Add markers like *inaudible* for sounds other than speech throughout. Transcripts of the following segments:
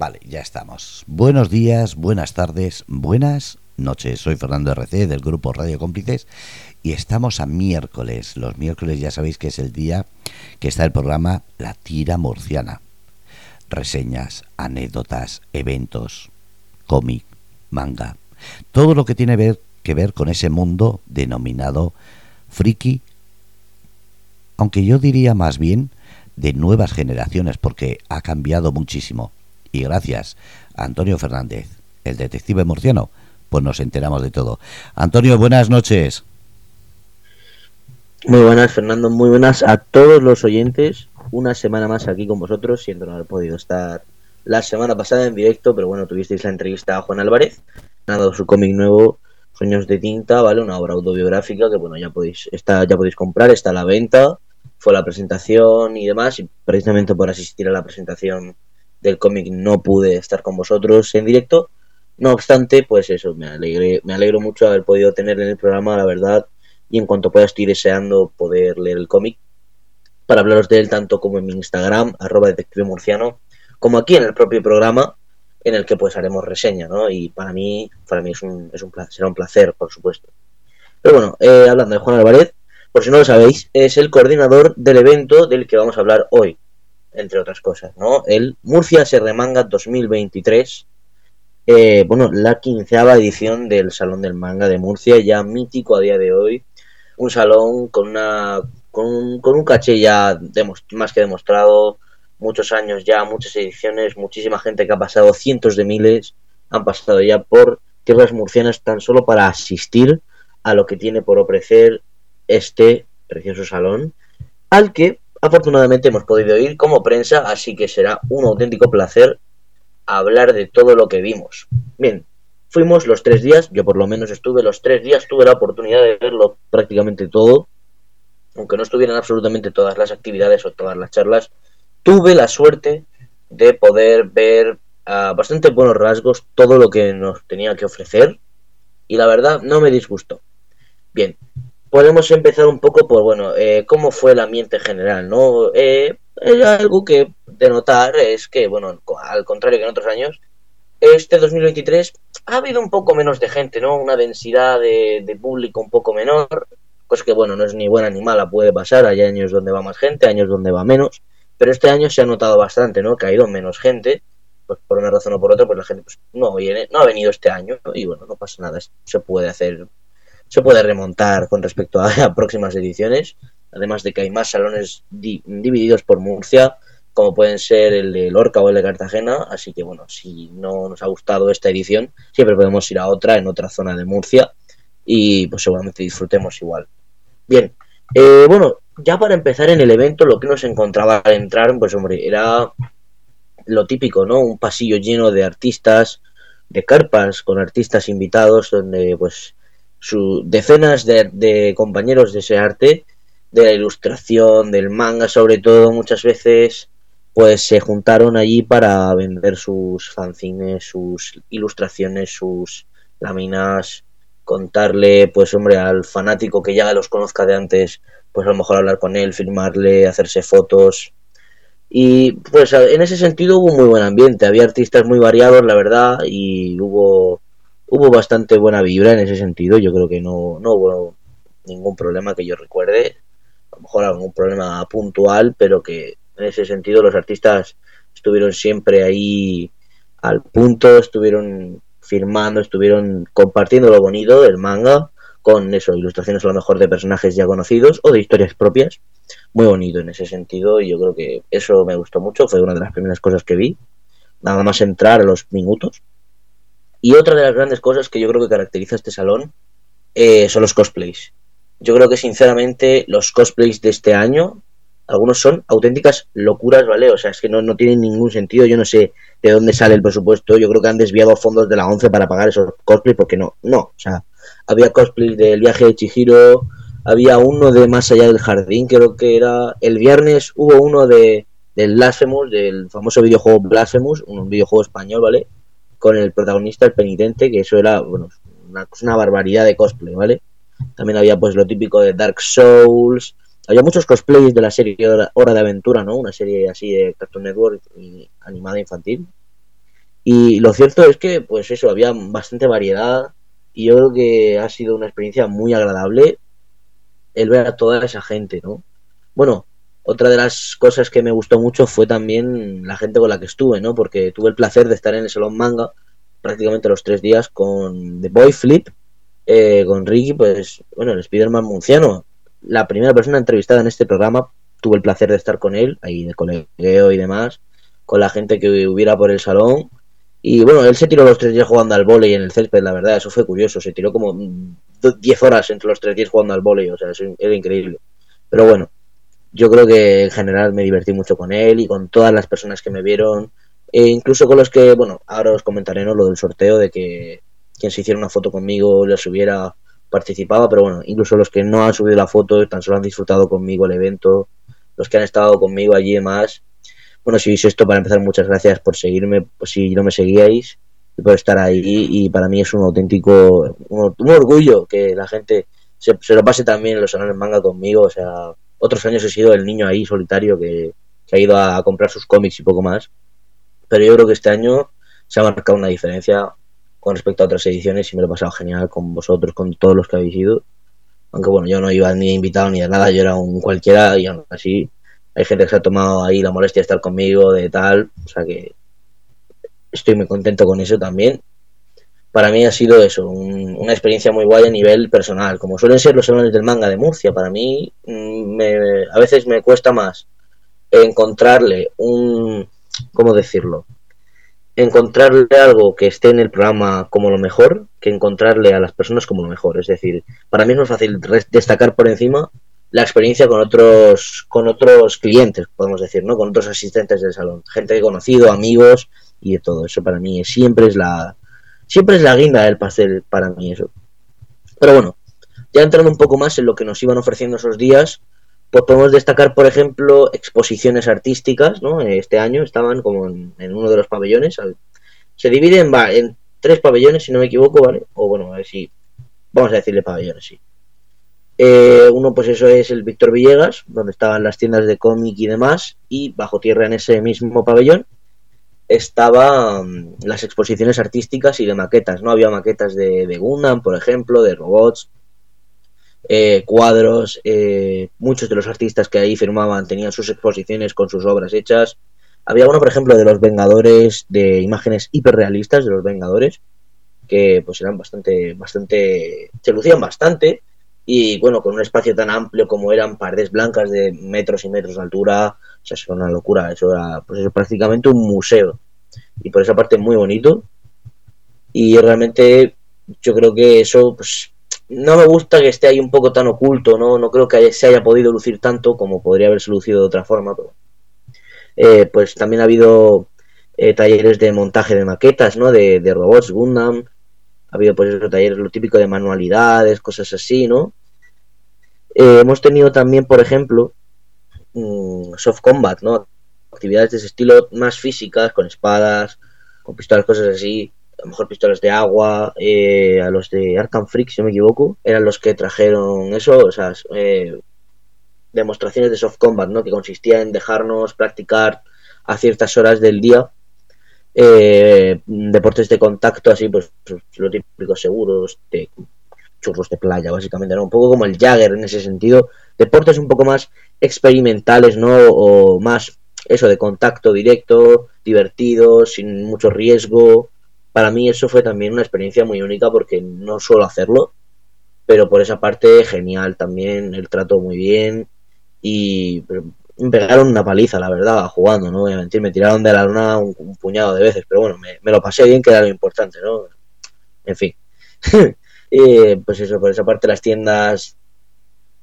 Vale, ya estamos. Buenos días, buenas tardes, buenas noches. Soy Fernando RC del grupo Radio Cómplices y estamos a miércoles. Los miércoles ya sabéis que es el día que está el programa La Tira Murciana. Reseñas, anécdotas, eventos, cómic, manga, todo lo que tiene que ver con ese mundo denominado friki, aunque yo diría más bien de nuevas generaciones porque ha cambiado muchísimo. Y gracias Antonio Fernández, el detective murciano, pues nos enteramos de todo. Antonio, buenas noches. Muy buenas, Fernando, muy buenas a todos los oyentes. Una semana más aquí con vosotros, siento no haber podido estar la semana pasada en directo, pero bueno, tuvisteis la entrevista a Juan Álvarez, dado su cómic nuevo, Sueños de Tinta, ¿vale? Una obra autobiográfica que bueno, ya podéis, está, ya podéis comprar, está a la venta, fue la presentación y demás, y precisamente por asistir a la presentación del cómic no pude estar con vosotros en directo. No obstante, pues eso, me, alegré, me alegro mucho de haber podido tener en el programa, la verdad, y en cuanto pueda estoy deseando poder leer el cómic para hablaros de él tanto como en mi Instagram, arroba detective murciano, como aquí en el propio programa en el que pues haremos reseña, ¿no? Y para mí, para mí es un, es un será un placer, por supuesto. Pero bueno, eh, hablando de Juan Álvarez, por si no lo sabéis, es el coordinador del evento del que vamos a hablar hoy, entre otras cosas, ¿no? El Murcia se remanga 2023, eh, bueno, la quinceava edición del Salón del Manga de Murcia, ya mítico a día de hoy, un salón con una con un, con un caché ya más que demostrado, muchos años ya, muchas ediciones, muchísima gente que ha pasado, cientos de miles, han pasado ya por tierras murcianas tan solo para asistir a lo que tiene por ofrecer este precioso salón, al que afortunadamente hemos podido ir como prensa, así que será un auténtico placer hablar de todo lo que vimos. Bien, fuimos los tres días, yo por lo menos estuve los tres días, tuve la oportunidad de verlo prácticamente todo, aunque no estuvieran absolutamente todas las actividades o todas las charlas, tuve la suerte de poder ver a bastante buenos rasgos todo lo que nos tenía que ofrecer y la verdad no me disgustó. Bien, podemos empezar un poco por, bueno, eh, cómo fue el ambiente general, ¿no? Eh, algo que de notar es que, bueno, al contrario que en otros años, este 2023 ha habido un poco menos de gente, ¿no? Una densidad de, público un poco menor, cosa que, bueno, no es ni buena ni mala, puede pasar, hay años donde va más gente, años donde va menos, pero este año se ha notado bastante, ¿no? Que ha ido menos gente, pues por una razón o por otra, pues la gente pues, no viene, no ha venido este año, y bueno, no pasa nada, se puede hacer, se puede remontar con respecto *laughs* a, próximas ediciones, además de que hay más salones divididos por Murcia, como pueden ser el de Lorca o el de Cartagena, así que bueno, si no nos ha gustado esta edición, siempre podemos ir a otra en otra zona de Murcia y pues seguramente disfrutemos igual. Bien, eh, bueno, ya para empezar en el evento, lo que nos encontraba al entrar, pues hombre, era lo típico, ¿no? Un pasillo lleno de artistas, de carpas con artistas invitados, donde pues su, decenas de, compañeros de ese arte, de la ilustración, del manga sobre todo, muchas veces pues se juntaron allí para vender sus fanzines, sus ilustraciones, sus láminas, contarle, pues hombre, al fanático que ya los conozca de antes, pues a lo mejor hablar con él, filmarle, hacerse fotos. Y pues en ese sentido hubo muy buen ambiente, había artistas muy variados, la verdad, y hubo, hubo bastante buena vibra en ese sentido. Yo creo que no, no hubo ningún problema que yo recuerde, a lo mejor algún problema puntual, pero que en ese sentido los artistas estuvieron siempre ahí al punto, estuvieron firmando, estuvieron compartiendo lo bonito del manga con eso, ilustraciones a lo mejor de personajes ya conocidos o de historias propias. Muy bonito en ese sentido y yo creo que eso me gustó mucho, fue una de las primeras cosas que vi, nada más entrar a los minutos. Y otra de las grandes cosas que yo creo que caracteriza este salón eh, son los cosplays. Yo creo que sinceramente los cosplays de este año, algunos son auténticas locuras, ¿vale? O sea, es que no, no tienen ningún sentido, yo no sé de dónde sale el presupuesto, yo creo que han desviado fondos de la 11 para pagar esos cosplays porque no, no, o sea, había cosplay del viaje de Chihiro, había uno de Más allá del jardín, creo que era el viernes hubo uno de del Blasphemous, del famoso videojuego Blasphemous, un videojuego español, ¿vale? Con el protagonista, el penitente, que eso era, bueno, una, barbaridad de cosplay, ¿vale? También había pues lo típico de Dark Souls, había muchos cosplays de la serie Hora de Aventura, ¿no? Una serie así de Cartoon Network y animada infantil. Y lo cierto es que, pues eso, había bastante variedad y yo creo que ha sido una experiencia muy agradable el ver a toda esa gente, ¿no? Bueno, otra de las cosas que me gustó mucho fue también la gente con la que estuve, ¿no? Porque tuve el placer de estar en el Salón Manga prácticamente los tres días con The Boy Flip, eh, con Ricky, pues, bueno, el Spider-Man Munciano, la primera persona entrevistada en este programa, tuve el placer de estar con él, ahí de colegueo y demás, con la gente que hubiera por el salón. Y bueno, él se tiró los tres días jugando al volei en el césped, la verdad, eso fue curioso. Se tiró como 10 horas entre los tres días jugando al volei, o sea, eso era increíble. Pero bueno, yo creo que en general me divertí mucho con él y con todas las personas que me vieron, e incluso con los que, bueno, ahora os comentaré ¿no? lo del sorteo de que quien se hiciera una foto conmigo les hubiera participado, pero bueno, incluso los que no han subido la foto tan solo han disfrutado conmigo el evento, los que han estado conmigo allí y demás. Bueno, si veis esto, para empezar, muchas gracias por seguirme, pues si no me seguíais, y por estar ahí, y para mí es un auténtico, un, orgullo que la gente se, se, lo pase también en los salones manga conmigo, o sea, otros años he sido el niño ahí solitario que, ha ido a comprar sus cómics y poco más. Pero yo creo que este año se ha marcado una diferencia con respecto a otras ediciones y me lo he pasado genial con vosotros, con todos los que habéis ido. Aunque bueno, yo no iba ni invitado ni de nada, yo era un cualquiera y aún así hay gente que se ha tomado ahí la molestia de estar conmigo, de tal. O sea que estoy muy contento con eso también para mí ha sido eso, una experiencia muy guay a nivel personal. Como suelen ser los salones del manga de Murcia, para mí mm, a veces me cuesta más encontrarle un, ¿cómo decirlo? Encontrarle algo que esté en el programa como lo mejor que encontrarle a las personas como lo mejor. Es decir, para mí es más fácil destacar por encima la experiencia con otros con otros clientes, podemos decir, ¿no? Con otros asistentes del salón, gente que he conocido, amigos y de todo. Eso para mí siempre es la, Siempre es la guinda del pastel para mí eso. Pero bueno, ya entrando un poco más en lo que nos iban ofreciendo esos días, pues podemos destacar, por ejemplo, exposiciones artísticas, ¿no? Este año estaban como en, uno de los pabellones. Se divide en, tres pabellones, si no me equivoco, ¿vale? O bueno, a ver si... Vamos a decirle pabellones, sí. Eh, uno, pues eso es el Víctor Villegas, donde estaban las tiendas de cómic y demás, y bajo tierra en ese mismo pabellón estaban las exposiciones artísticas y de maquetas, ¿no? Había maquetas de, de Gundam, por ejemplo, de robots, eh, cuadros, eh, muchos de los artistas que ahí firmaban tenían sus exposiciones con sus obras hechas. Había uno, por ejemplo, de los Vengadores, de imágenes hiperrealistas de los Vengadores, que pues eran bastante, bastante, se lucían bastante, y bueno, con un espacio tan amplio como eran paredes blancas de metros y metros de altura, o sea, es una locura, eso era pues prácticamente un museo. Y por esa parte muy bonito. Y realmente yo creo que eso, pues, no me gusta que esté ahí un poco tan oculto, ¿no? No creo que se haya podido lucir tanto como podría haberse lucido de otra forma, pero... Eh, pues también ha habido eh, talleres de montaje de maquetas, ¿no? De, de robots, Gundam. Ha habido, pues, esos talleres, lo típico de manualidades, cosas así, ¿no? Eh, hemos tenido también, por ejemplo, Mm, soft combat, ¿no? Actividades de ese estilo más físicas, con espadas, con pistolas, cosas así. A lo mejor pistolas de agua, eh, a los de Arkham Freak, si no me equivoco, eran los que trajeron eso, o sea, eh, demostraciones de soft combat, ¿no? Que consistía en dejarnos practicar a ciertas horas del día eh, deportes de contacto, así, pues, lo típico, seguros, de churros de playa, básicamente, ¿no? Un poco como el Jagger en ese sentido. Deportes un poco más experimentales, ¿no? O más eso de contacto directo, divertido, sin mucho riesgo. Para mí eso fue también una experiencia muy única porque no suelo hacerlo, pero por esa parte genial también, el trato muy bien y me pegaron una paliza, la verdad, jugando, no voy a mentir, me tiraron de la luna un, puñado de veces, pero bueno, me, me, lo pasé bien, que era lo importante, ¿no? En fin. *laughs* Eh, pues eso, por esa parte las tiendas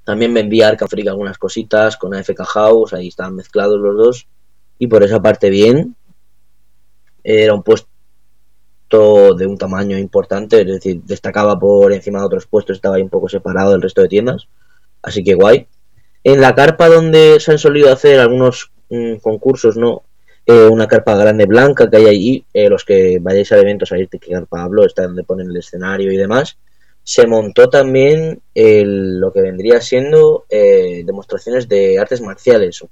también vendía Arca algunas cositas con AFK House, ahí estaban mezclados los dos. Y por esa parte bien. Era un puesto de un tamaño importante, es decir, destacaba por encima de otros puestos, estaba ahí un poco separado del resto de tiendas. Así que guay. En la carpa donde se han solido hacer algunos mm, concursos, ¿no? Eh, una carpa grande blanca que hay allí, eh, los que vayáis al evento sabéis de qué carpa hablo, está donde ponen el escenario y demás se montó también lo que vendría siendo eh, demostraciones de artes marciales.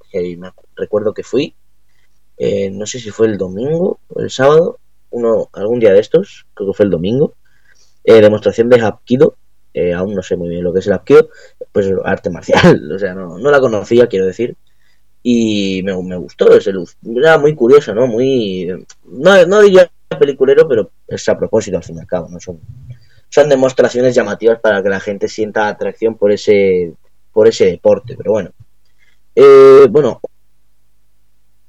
Recuerdo que fui, eh, no sé si fue el domingo o el sábado, uno algún día de estos, creo que fue el domingo, eh, demostración de Hapkido, eh, aún no sé muy bien lo que es el Hapkido, pues arte marcial, *laughs* o sea, no, no la conocía, quiero decir, y me, me gustó ese luz, era muy curiosa, ¿no? Muy, no, no diría peliculero, pero es a propósito al fin y al cabo, no son, son demostraciones llamativas para que la gente sienta atracción por ese, por ese deporte, pero bueno. Eh, bueno,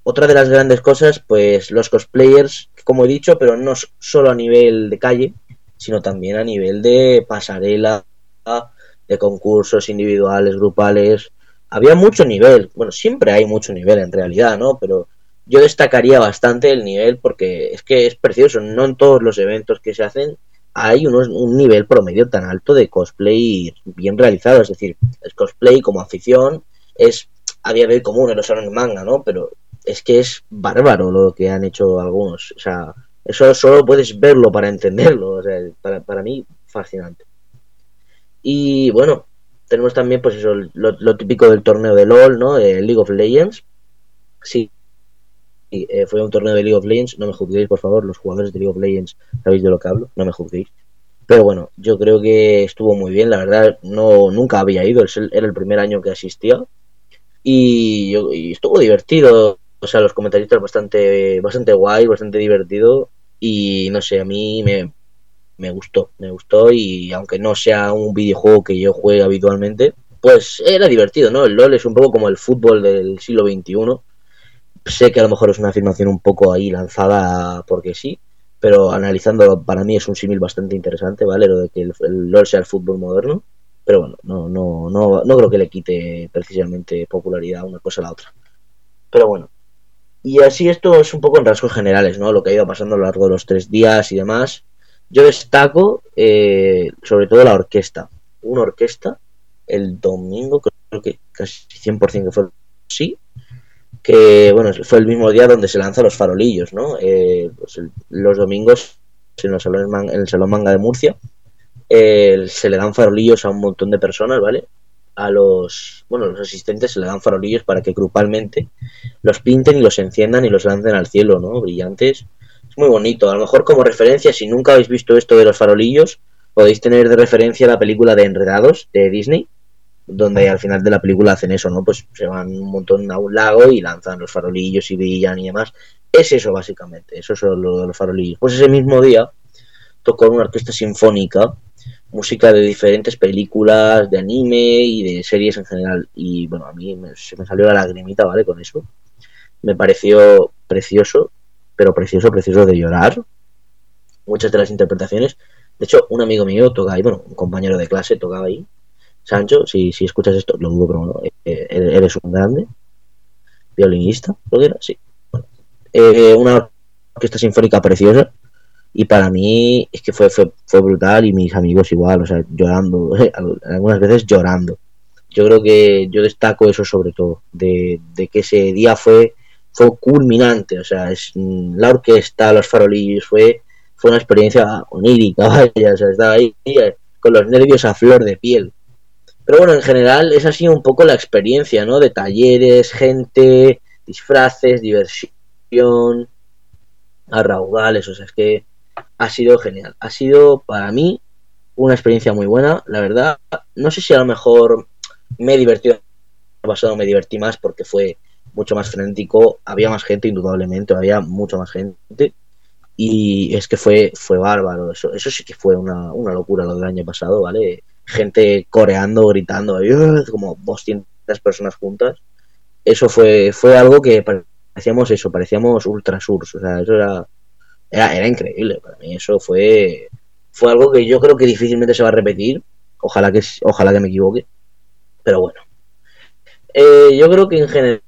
otra de las grandes cosas, pues los cosplayers, como he dicho, pero no solo a nivel de calle, sino también a nivel de pasarela, de concursos individuales, grupales. Había mucho nivel, bueno, siempre hay mucho nivel en realidad, ¿no? Pero yo destacaría bastante el nivel porque es que es precioso, no en todos los eventos que se hacen hay unos, un nivel promedio tan alto de cosplay bien realizado, es decir, el cosplay como afición es a día de hoy común en los manga, ¿no? Pero es que es bárbaro lo que han hecho algunos. O sea, eso solo puedes verlo para entenderlo. O sea, para, para mí, fascinante. Y bueno, tenemos también, pues eso, lo, típico del torneo de LOL, ¿no? De League of Legends. Sí, eh, fue un torneo de League of Legends. No me juzguéis, por favor, los jugadores de League of Legends sabéis de lo que hablo. No me juzguéis. Pero bueno, yo creo que estuvo muy bien. La verdad, no nunca había ido. Era el primer año que asistía. Y, y estuvo divertido o sea, los comentaristas bastante, bastante guay, bastante divertido y no sé, a mí me, me gustó, me gustó y aunque no sea un videojuego que yo juegue habitualmente, pues era divertido, ¿no? El LOL es un poco como el fútbol del siglo XXI. Sé que a lo mejor es una afirmación un poco ahí lanzada porque sí, pero analizando para mí es un símil bastante interesante, ¿vale? Lo de que el, el, LOL sea el fútbol moderno, pero bueno, no, no, no, no creo que le quite precisamente popularidad una cosa a la otra. Pero bueno, y así esto es un poco en rasgos generales, ¿no? Lo que ha ido pasando a lo largo de los tres días y demás. Yo destaco eh, sobre todo la orquesta. Una orquesta el domingo, creo que casi 100% que fue sí, que bueno, fue el mismo día donde se lanzan los farolillos, ¿no? Eh, pues los domingos en, el Salón, en el Salón Manga de Murcia eh, se le dan farolillos a un montón de personas, ¿vale? a los, bueno, los asistentes se le dan farolillos para que grupalmente los pinten y los enciendan y los lancen al cielo, ¿no? Brillantes. Es muy bonito. A lo mejor como referencia, si nunca habéis visto esto de los farolillos, podéis tener de referencia la película de Enredados de Disney, donde al final de la película hacen eso, ¿no? Pues se van un montón a un lago y lanzan los farolillos y brillan y demás. Es eso básicamente, eso es lo de los farolillos. Pues ese mismo día tocó una orquesta sinfónica música de diferentes películas, de anime y de series en general. Y bueno, a mí se me salió la lagrimita, ¿vale? Con eso. Me pareció precioso, pero precioso, precioso de llorar. Muchas de las interpretaciones. De hecho, un amigo mío toca ahí, bueno, un compañero de clase tocaba ahí. Sancho, si, si escuchas esto, lo dudo, pero no, eh, eres un grande. Violinista, lo que sí. Bueno, eh, una orquesta sinfónica preciosa y para mí es que fue, fue, fue brutal y mis amigos igual, o sea, llorando, *laughs* algunas veces llorando. Yo creo que yo destaco eso sobre todo, de, que ese día fue, fue culminante, o sea, es la orquesta, los farolillos, fue, fue una experiencia onírica, *laughs* vaya, o sea, estaba ahí eh, con los nervios a flor de piel. Pero bueno, en general ha sido un poco la experiencia, ¿no? De talleres, gente, disfraces, diversión, a o sea, es que ha sido genial. Ha sido para mí una experiencia muy buena, la verdad. No sé si a lo mejor me he divertido, pasado me divertí más porque fue mucho más frenético, había más gente indudablemente, había mucha más gente y es que fue fue bárbaro, eso eso sí que fue una, una locura lo del año pasado, ¿vale? Gente coreando, gritando, como 200 personas juntas. Eso fue fue algo que parecíamos eso, parecíamos ultra o sea, eso era era, increíble. Para mí eso fue, fue algo que yo creo que difícilmente se va a repetir. Ojalá que, ojalá que me equivoque. Pero bueno. Eh, yo creo que en general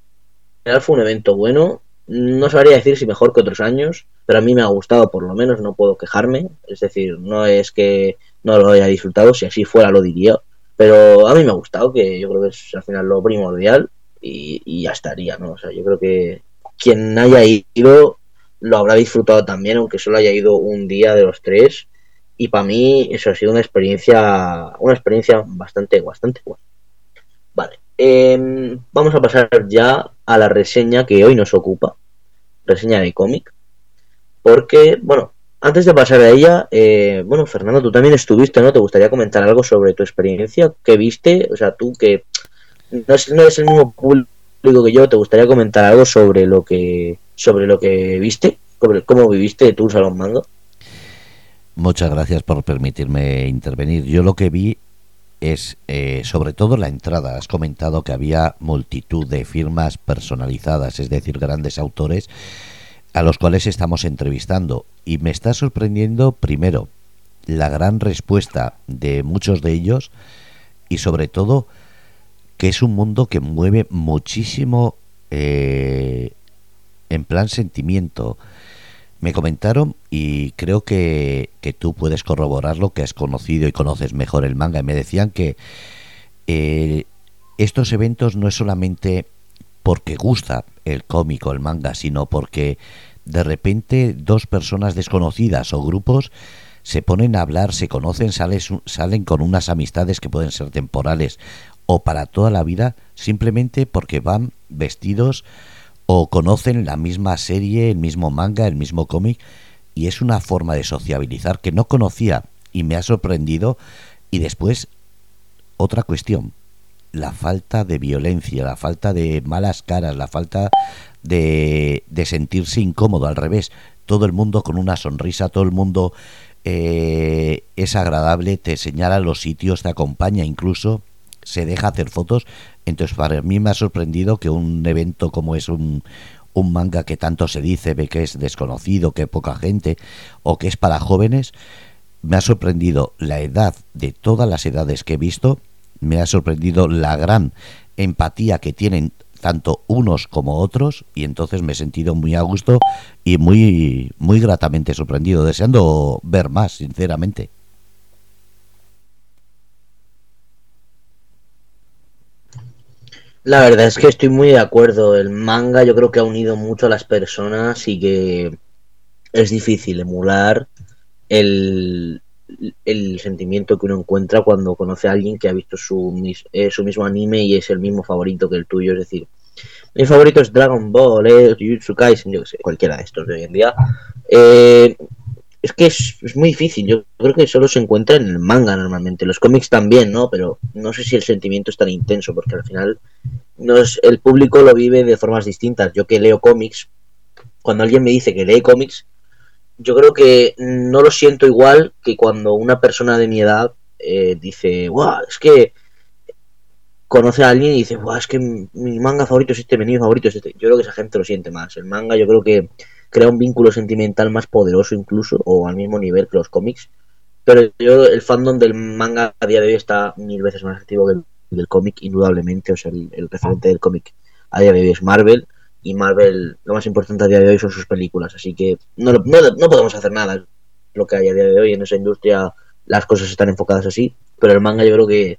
fue un evento bueno. No sabría decir si mejor que otros años, pero a mí me ha gustado por lo menos, no puedo quejarme. Es decir, no es que no lo haya disfrutado, si así fuera lo diría. Pero a mí me ha gustado, que yo creo que es al final lo primordial y, ya estaría, ¿no? O sea, yo creo que quien haya ido lo habrá disfrutado también, aunque solo haya ido un día de los tres. Y para mí eso ha sido una experiencia, una experiencia bastante, bastante buena. Vale, em, vamos a pasar ya a la reseña que hoy nos ocupa, reseña de cómic, porque, bueno, antes de pasar a ella, eh, bueno, Fernando, tú también estuviste, ¿no? ¿Te gustaría comentar algo sobre tu experiencia? ¿Qué viste? O sea, tú que no, es, eres el mismo público que yo, ¿te gustaría comentar algo sobre lo que sobre lo que viste? Sobre cómo viviste tu salón mando. Muchas gracias por permitirme intervenir. Yo lo que vi es eh, sobre todo la entrada. Has comentado que había multitud de firmas personalizadas, es decir, grandes autores a los cuales estamos entrevistando. Y me está sorprendiendo, primero, la gran respuesta de muchos de ellos y sobre todo que es un mundo que mueve muchísimo eh, en plan sentimiento. Me comentaron y creo que, que tú puedes corroborarlo, que has conocido y conoces mejor el manga. Y me decían que eh, estos eventos no es solamente porque gusta el cómic o el manga, sino porque de repente dos personas desconocidas o grupos se ponen a hablar, se conocen, salen con unas amistades que pueden ser temporales o para toda la vida, simplemente porque van vestidos o conocen la misma serie, el mismo manga, el mismo cómic, y es una forma de sociabilizar que no conocía y me ha sorprendido. Y después, otra cuestión, la falta de violencia, la falta de malas caras, la falta de, de sentirse incómodo, al revés, todo el mundo con una sonrisa, todo el mundo eh, es agradable, te señala los sitios, te acompaña incluso, se deja hacer fotos. Entonces, para mí me ha sorprendido que un evento como es un, un manga que tanto se dice, ve que es desconocido, que poca gente, o que es para jóvenes, me ha sorprendido la edad de todas las edades que he visto, me ha sorprendido la gran empatía que tienen tanto unos como otros y entonces me he sentido muy a gusto y muy muy gratamente sorprendido, deseando ver más, sinceramente. La verdad es que estoy muy de acuerdo. El manga yo creo que ha unido mucho a las personas y que es difícil emular el, el sentimiento que uno encuentra cuando conoce a alguien que ha visto su, eh, su mismo anime y es el mismo favorito que el tuyo. Es decir, mi favorito es Dragon Ball, eh, Jujutsu Kaisen, yo que sé, cualquiera de estos de hoy en día. Eh, es que es, es, muy difícil. Yo creo que solo se encuentra en el manga normalmente. Los cómics también, ¿no? Pero no sé si el sentimiento es tan intenso, porque al final no es, el público lo vive de formas distintas. Yo que leo cómics, cuando alguien me dice que lee cómics, yo creo que no lo siento igual que cuando una persona de mi edad eh, dice, guau, es que conoce a alguien y dice, guau, es que mi manga favorito es este, mi favorito es este. Yo creo que esa gente lo siente más. El manga yo creo que crea un vínculo sentimental más poderoso incluso, o al mismo nivel que los cómics. Pero yo, el fandom del manga a día de hoy está mil veces más activo que el del cómic, indudablemente. O sea, el, referente del cómic a día de hoy es Marvel. Y Marvel, lo más importante a día de hoy son sus películas. Así que no, no, no podemos hacer nada. Lo que hay a día de hoy en esa industria, las cosas están enfocadas así. Pero el manga yo creo que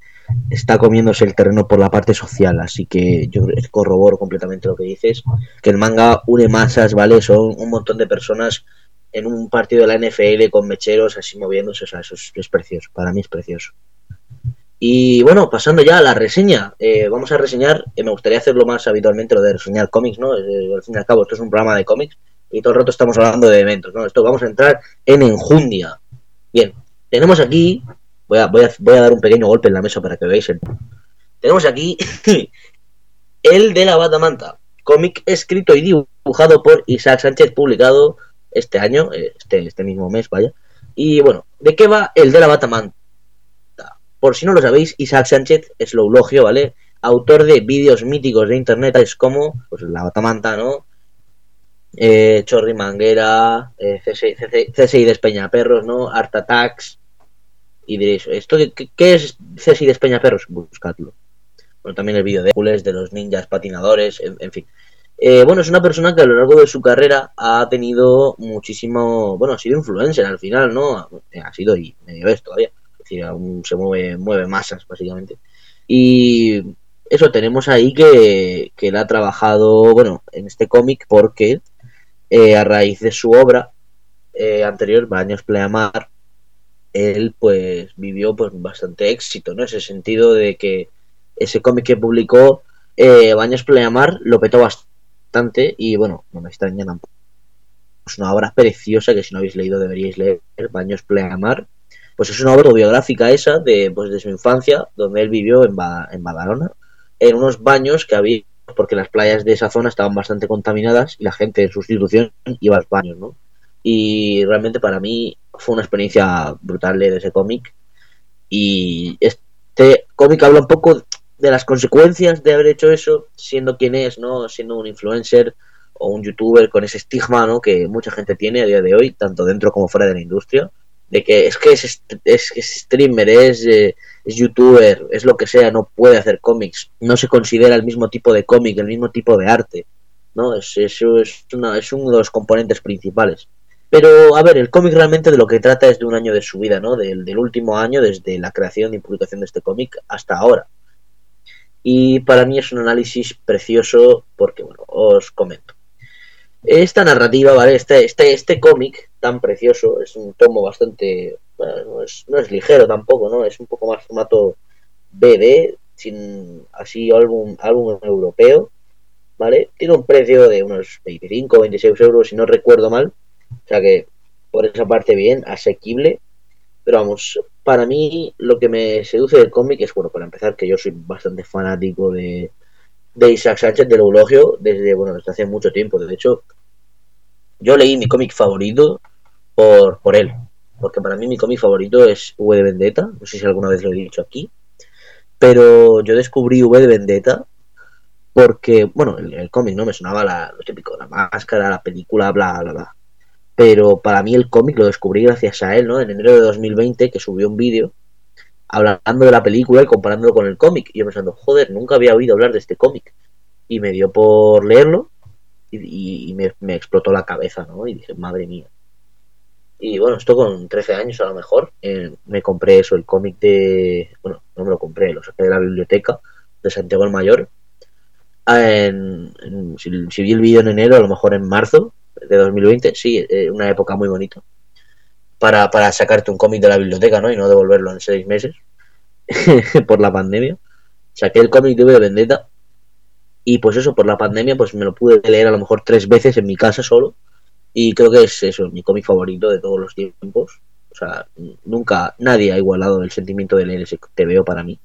está comiéndose el terreno por la parte social, así que yo corroboro completamente lo que dices, que el manga une masas, ¿vale? Son un montón de personas en un partido de la NFL con mecheros así moviéndose, o sea, eso es, precioso, para mí es precioso. Y bueno, pasando ya a la reseña, eh, vamos a reseñar, eh, me gustaría hacerlo más habitualmente, lo de reseñar cómics, ¿no? Al fin y al cabo, esto es un programa de cómics y todo el rato estamos hablando de eventos, ¿no? Esto vamos a entrar en enjundia. Bien, tenemos aquí Voy a, voy, a, voy a dar un pequeño golpe en la mesa para que veáis. Tenemos aquí *coughs* El de la Batamanta, cómic escrito y dibujado por Isaac Sánchez, publicado este año, eh, este, este mismo mes, vaya. Y bueno, ¿de qué va El de la Batamanta? Por si no lo sabéis, Isaac Sánchez es lo eulogio, ¿vale? Autor de vídeos míticos de internet, es como pues, La Batamanta, ¿no? Eh, Chorri Manguera, eh, CSI, CSI, CSI Despeñaperros, ¿no? Art Attacks, y diréis, ¿esto qué, qué es Ceci de Perros? Buscadlo. Bueno, también el vídeo de Hércules, de los ninjas patinadores, en, fin. Eh, bueno, es una persona que a lo largo de su carrera ha tenido muchísimo, bueno, ha sido influencer al final, ¿no? Ha sido y medio vez todavía. Aún se mueve, mueve masas, básicamente. Y eso tenemos ahí que, que él ha trabajado, bueno, en este cómic porque eh, a raíz de su obra eh, anterior, Baños Pleamar, él pues vivió pues bastante éxito, ¿no? Ese sentido de que ese cómic que publicó eh, Baños Pleamar lo petó bastante y bueno, no me extraña tampoco es una obra preciosa que si no habéis leído deberíais leer, Baños Pleamar. Pues es una autobiográfica esa de, pues, de su infancia, donde él vivió en, en Badalona, en unos baños que había, porque las playas de esa zona estaban bastante contaminadas y la gente en sustitución iba a los baños, ¿no? Y realmente para mí fue una experiencia brutal leer ese cómic. Y este cómic habla un poco de las consecuencias de haber hecho eso, siendo quien es, ¿no? Siendo un influencer o un youtuber con ese estigma, ¿no? Que mucha gente tiene a día de hoy, tanto dentro como fuera de la industria, de que es que es, es, streamer, es, eh, es youtuber, es lo que sea, no puede hacer cómics, no se considera el mismo tipo de cómic, el mismo tipo de arte, ¿no? Es, eso es, una, es uno de los componentes principales. Pero, a ver, el cómic realmente de lo que trata es de un año de su vida, ¿no? Del, del último año, desde la creación y publicación de este cómic hasta ahora. Y para mí es un análisis precioso porque, bueno, os comento. Esta narrativa, ¿vale? Este, este, este cómic tan precioso, es un tomo bastante... Bueno, no, es, no es ligero tampoco, ¿no? Es un poco más formato BD, sin así álbum, álbum europeo, ¿vale? Tiene un precio de unos 25 o 26 euros, si no recuerdo mal. O sea que por esa parte bien, asequible. Pero vamos, para mí lo que me seduce del cómic es, bueno, para empezar, que yo soy bastante fanático de, de Isaac Sánchez del Eulogio desde, bueno, desde hace mucho tiempo. De hecho, yo leí mi cómic favorito por, por él. Porque para mí mi cómic favorito es V de Vendetta. No sé si alguna vez lo he dicho aquí. Pero yo descubrí V de Vendetta porque, bueno, el, cómic no me sonaba la, lo típico, la máscara, la película, bla, bla, bla. Pero para mí el cómic lo descubrí gracias a él, ¿no? En enero de 2020 que subió un vídeo hablando de la película y comparándolo con el cómic. Y yo pensando, joder, nunca había oído hablar de este cómic. Y me dio por leerlo y, me, explotó la cabeza, ¿no? Y dije, madre mía. Y bueno, esto con 13 años a lo mejor, eh, me compré eso, el cómic de... Bueno, no me lo compré, lo saqué de la biblioteca de Santiago el Mayor. Si, vi el vídeo en enero, a lo mejor en marzo de 2020, sí, eh, una época muy bonita para, para sacarte un cómic de la biblioteca, ¿no? Y no devolverlo en seis meses *laughs* por la pandemia. Saqué el cómic de Vendetta y pues eso, por la pandemia, pues me lo pude leer a lo mejor tres veces en mi casa solo. Y creo que es eso, mi cómic favorito de todos los tiempos. O sea, nunca, nadie ha igualado el sentimiento de leer ese TVO para mí.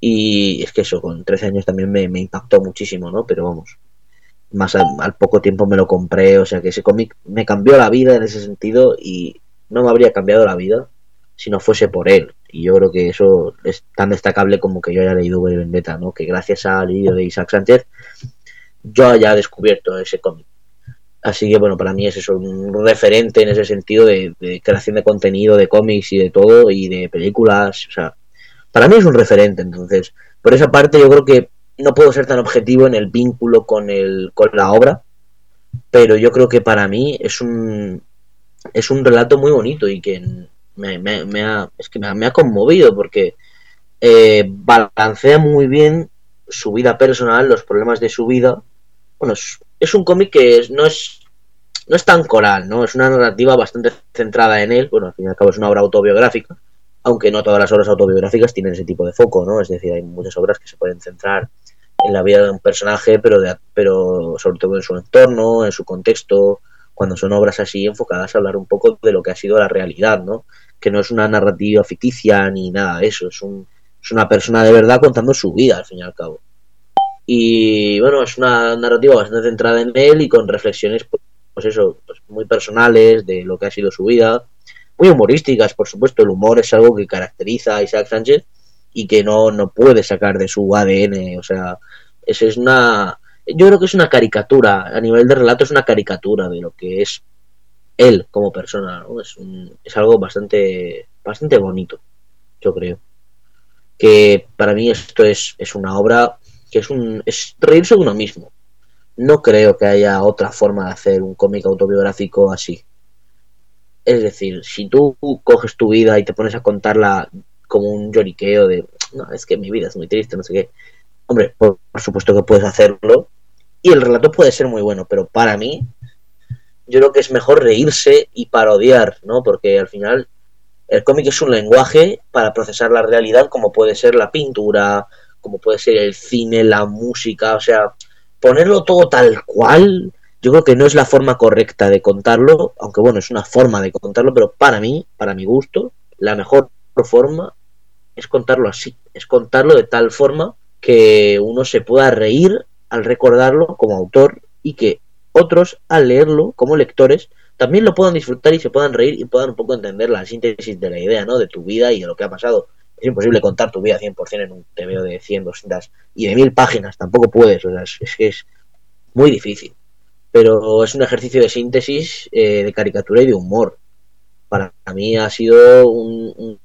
Y es que eso, con 13 años también me, impactó muchísimo, ¿no? Pero vamos, más al, poco tiempo me lo compré, o sea que ese cómic me cambió la vida en ese sentido y no me habría cambiado la vida si no fuese por él. Y yo creo que eso es tan destacable como que yo haya leído Vendetta, ¿no? Que gracias al vídeo de Isaac Sánchez yo haya descubierto ese cómic. Así que bueno, para mí es eso, un referente en ese sentido de, creación de contenido, de cómics y de todo, y de películas. O sea, para mí es un referente. Entonces, por esa parte yo creo que no puedo ser tan objetivo en el vínculo con, el, con la obra, pero yo creo que para mí es un, es un relato muy bonito y que me, me, ha, es que me, ha conmovido porque eh, balancea muy bien su vida personal, los problemas de su vida. Bueno, es, un cómic que no es no es tan coral, ¿no? Es una narrativa bastante centrada en él. Bueno, al fin y al cabo es una obra autobiográfica, aunque no todas las obras autobiográficas tienen ese tipo de foco, ¿no? Es decir, hay muchas obras que se pueden centrar en la vida de un personaje, pero, de, pero sobre todo en su entorno, en su contexto, cuando son obras así enfocadas a hablar un poco de lo que ha sido la realidad, ¿no? Que no es una narrativa ficticia ni nada de eso, es, un, es una persona de verdad contando su vida, al fin y al cabo. Y bueno, es una narrativa bastante centrada en él y con reflexiones, pues, pues eso, pues muy personales de lo que ha sido su vida, muy humorísticas, por supuesto, el humor es algo que caracteriza a Isaac Sánchez y que no, no puede sacar de su ADN, o sea, es, es una yo creo que es una caricatura, a nivel de relato es una caricatura de lo que es él como persona, es, es algo bastante, bastante bonito, yo creo. Que para mí esto es, es una obra que es, un, es reírse de uno mismo. No creo que haya otra forma de hacer un cómic autobiográfico así. Es decir, si tú coges tu vida y te pones a contarla como un lloriqueo de, no, es que mi vida es muy triste, no sé qué. Hombre, por supuesto que puedes hacerlo, y el relato puede ser muy bueno, pero para mí yo creo que es mejor reírse y parodiar, ¿no? Porque al final el cómic es un lenguaje para procesar la realidad como puede ser la pintura, como puede ser el cine, la música, o sea, ponerlo todo tal cual yo creo que no es la forma correcta de contarlo, aunque bueno, es una forma de contarlo, pero para mí, para mi gusto, la mejor forma es contarlo así, es contarlo de tal forma que uno se pueda reír al recordarlo como autor y que otros al leerlo como lectores también lo puedan disfrutar y se puedan reír y puedan un poco entender la síntesis de la idea, ¿no? De tu vida y de lo que ha pasado. Es imposible contar tu vida 100% en un TVO de 100, 200 y de mil páginas, tampoco puedes, o sea, es, que es muy difícil. Pero es un ejercicio de síntesis, eh, de caricatura y de humor. Para mí ha sido un,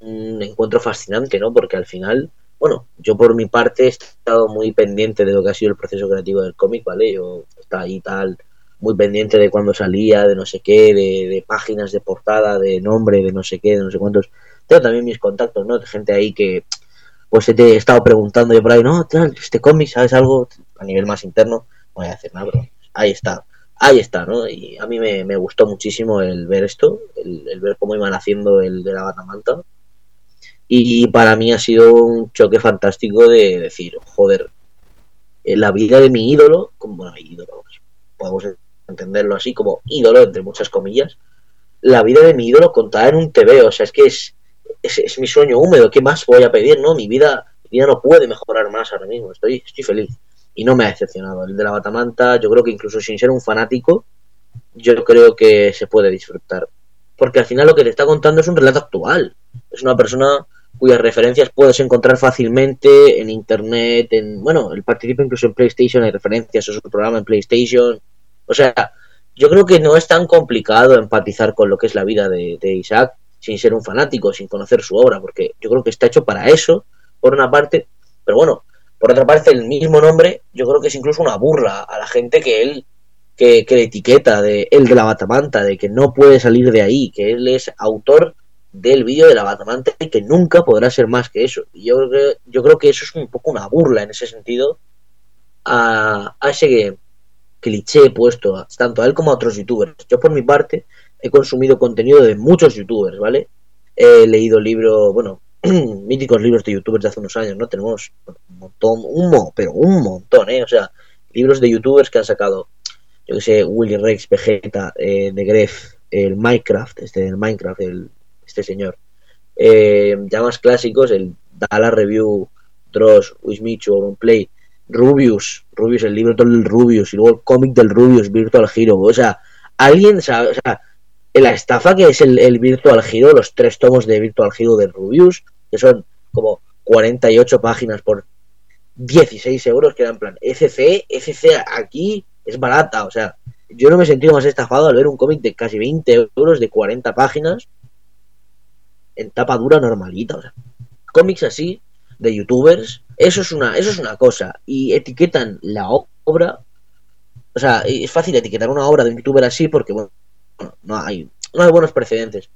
un encuentro fascinante, ¿no? Porque al final, bueno, yo por mi parte he estado muy pendiente de lo que ha sido el proceso creativo del cómic, ¿vale? Yo estaba ahí tal muy pendiente de cuando salía, de no sé qué, de, páginas de portada, de nombre, de no sé qué, de no sé cuántos. Tengo también mis contactos, ¿no? De gente ahí que, pues he estado preguntando yo por ahí, no, este cómic, ¿sabes algo? A nivel más interno, no voy a decir nada, pero ahí está, ahí está, ¿no? Y a mí me, me gustó muchísimo el ver esto, el, ver cómo iban haciendo el de la Batamanta. Y para mí ha sido un choque fantástico de decir, joder, la vida de mi ídolo, como bueno, ídolo, podemos entenderlo así como ídolo, entre muchas comillas, la vida de mi ídolo contada en un TV, o sea, es que es, es, mi sueño húmedo, ¿qué más voy a pedir? No, mi vida, mi no puede mejorar más ahora mismo, estoy, estoy feliz. Y no me ha decepcionado. El de la Batamanta, yo creo que incluso sin ser un fanático, yo creo que se puede disfrutar. Porque al final lo que te está contando es un relato actual. Es una persona cuyas referencias puedes encontrar fácilmente en internet, en bueno, él participa incluso en PlayStation, hay referencias a su programa en PlayStation, o sea, yo creo que no es tan complicado empatizar con lo que es la vida de, Isaac sin ser un fanático, sin conocer su obra, porque yo creo que está hecho para eso, por una parte, pero bueno, por otra parte, el mismo nombre, yo creo que es incluso una burla a la gente que él, que, que le etiqueta de él de la Batamanta, de que no puede salir de ahí, que él es autor del vídeo de la Batamanta y que nunca podrá ser más que eso. Y yo creo que, yo creo que eso es un poco una burla en ese sentido a, a ese cliché puesto tanto a él como a otros youtubers. Yo por mi parte he consumido contenido de muchos youtubers, ¿vale? He leído libros, bueno, *clears throat* míticos libros de youtubers de hace unos años, ¿no? Tenemos un montón, un mo, pero un montón, ¿eh? O sea, libros de youtubers que han sacado, yo que sé, Willy Rex, Vegeta, eh, de Gref, el Minecraft, este el Minecraft, el, este señor. Eh, ya más clásicos, el Dala Review, Dross, Wismichu, Play, Rubius, Rubius, el libro del Rubius, y luego el cómic del Rubius, Virtual Hero. O sea, alguien sabe, o sea, la estafa que es el, Virtual Hero, los tres tomos de Virtual Hero de Rubius, que son como 48 páginas por 16 euros, que plan, FC, FC aquí es barata, o sea, yo no me he sentido más estafado al ver un cómic de casi 20 euros de 40 páginas en tapa dura normalita, o sea, cómics así de youtubers, eso es una, eso es una cosa. Y etiquetan la obra. O sea, es fácil etiquetar una obra de un youtuber así porque bueno, no hay, no hay buenos precedentes.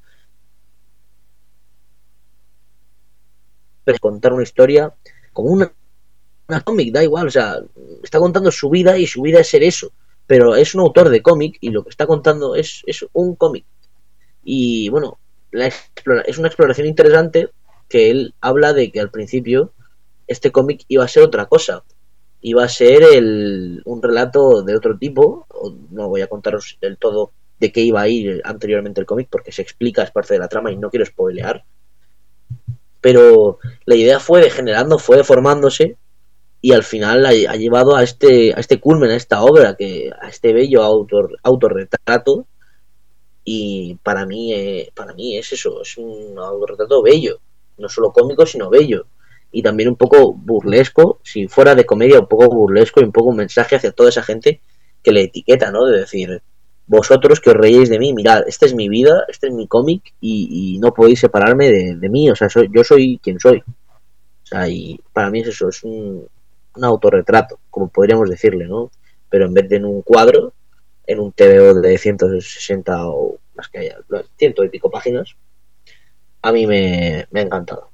Pero contar una historia como una, una cómic, da igual, o sea, está contando su vida y su vida es ser eso. Pero es un autor de cómic y lo que está contando es, es un cómic. Y bueno, la es una exploración interesante que él habla de que al principio este cómic iba a ser otra cosa. Iba a ser el, un relato de otro tipo. No voy a contaros del todo de qué iba a ir anteriormente el cómic porque se explica, es parte de la trama y no quiero spoilear. Pero la idea fue degenerando, fue deformándose y al final ha, llevado a este, a este culmen, a esta obra, que, a este bello autor, autorretrato. Y para mí, eh, para mí es eso, es un autorretrato bello no solo cómico, sino bello. Y también un poco burlesco, si fuera de comedia, un poco burlesco y un poco un mensaje hacia toda esa gente que le etiqueta, ¿no? De decir, vosotros que os reíais de mí, mirad, esta es mi vida, este es mi cómic y, no podéis separarme de, mí, o sea, soy, yo soy quien soy. O sea, y para mí es eso, es un, un autorretrato, como podríamos decirle, ¿no? Pero en vez de en un cuadro, en un TVO de 160 o más que haya, ciento y pico páginas, a mí me, ha encantado.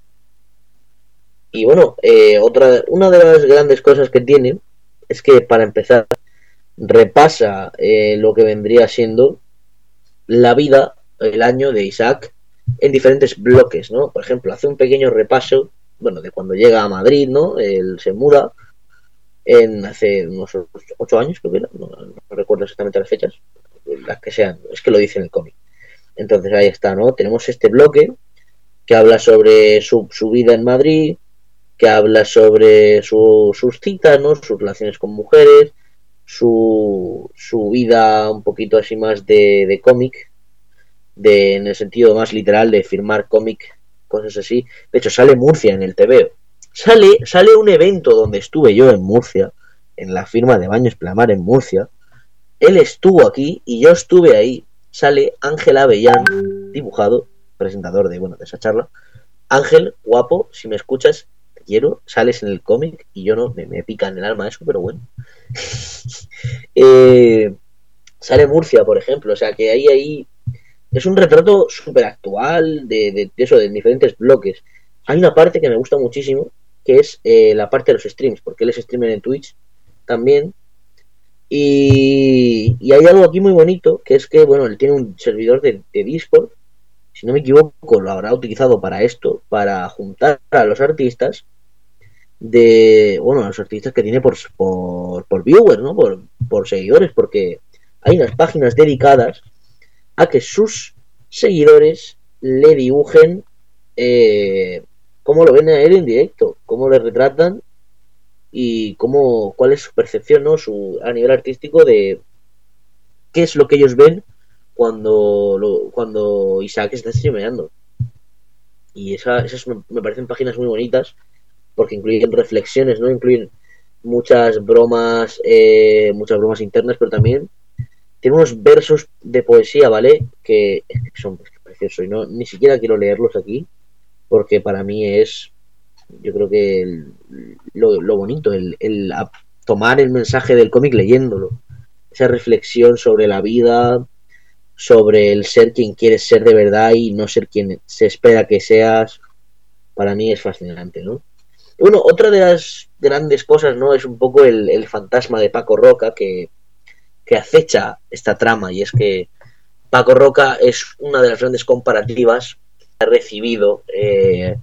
Y bueno, eh, otra, una de las grandes cosas que tiene es que para empezar repasa eh, lo que vendría siendo la vida, el año de Isaac en diferentes bloques, ¿no? Por ejemplo, hace un pequeño repaso, bueno, de cuando llega a Madrid, ¿no? Él se muda, en hace unos ocho años, creo que era, no, recuerdo exactamente las fechas, las que sean, es que lo dice en el cómic. Entonces ahí está, ¿no? Tenemos este bloque que habla sobre su, su vida en Madrid, que habla sobre sus citas, ¿no? Sus relaciones con mujeres, su, su vida un poquito así más de, de cómic, de, en el sentido más literal de firmar cómic, cosas así. De hecho, sale Murcia en el TV. Sale, sale un evento donde estuve yo en Murcia, en la firma de Baños Plamar en Murcia. Él estuvo aquí y yo estuve ahí. Sale Ángel Avellán, dibujado, presentador de, bueno, de esa charla. Ángel, guapo, si me escuchas, quiero, sales en el cómic y yo no, me, me pica en el alma eso, pero bueno. *laughs* Eh, sale Murcia, por ejemplo, o sea que ahí, ahí es un retrato súper actual de, de, eso, de diferentes bloques. Hay una parte que me gusta muchísimo, que es eh, la parte de los streams, porque él es streamer en Twitch también. Y, y, hay algo aquí muy bonito, que es que, bueno, él tiene un servidor de, Discord, si no me equivoco, lo habrá utilizado para esto, para juntar a los artistas de, bueno, los artistas que tiene por, por, por viewers, ¿no? Por, por seguidores, porque hay unas páginas dedicadas a que sus seguidores le dibujen eh, cómo lo ven a él en directo, cómo le retratan y cómo, cuál es su percepción, ¿no? Su, a nivel artístico de qué es lo que ellos ven cuando, lo, cuando Isaac está streameando. Y esa, esas me, parecen páginas muy bonitas porque incluyen reflexiones, ¿no? Incluyen muchas bromas, eh, muchas bromas internas, pero también tiene unos versos de poesía, ¿vale? Que son preciosos y no ni siquiera quiero leerlos aquí porque para mí es, yo creo que el, lo, bonito, el, tomar el mensaje del cómic leyéndolo, esa reflexión sobre la vida, sobre el ser quien quieres ser de verdad y no ser quien se espera que seas, para mí es fascinante, ¿no? Bueno, otra de las grandes cosas, ¿no? Es un poco el, el fantasma de Paco Roca que, que, acecha esta trama y es que Paco Roca es una de las grandes comparativas ha recibido eh,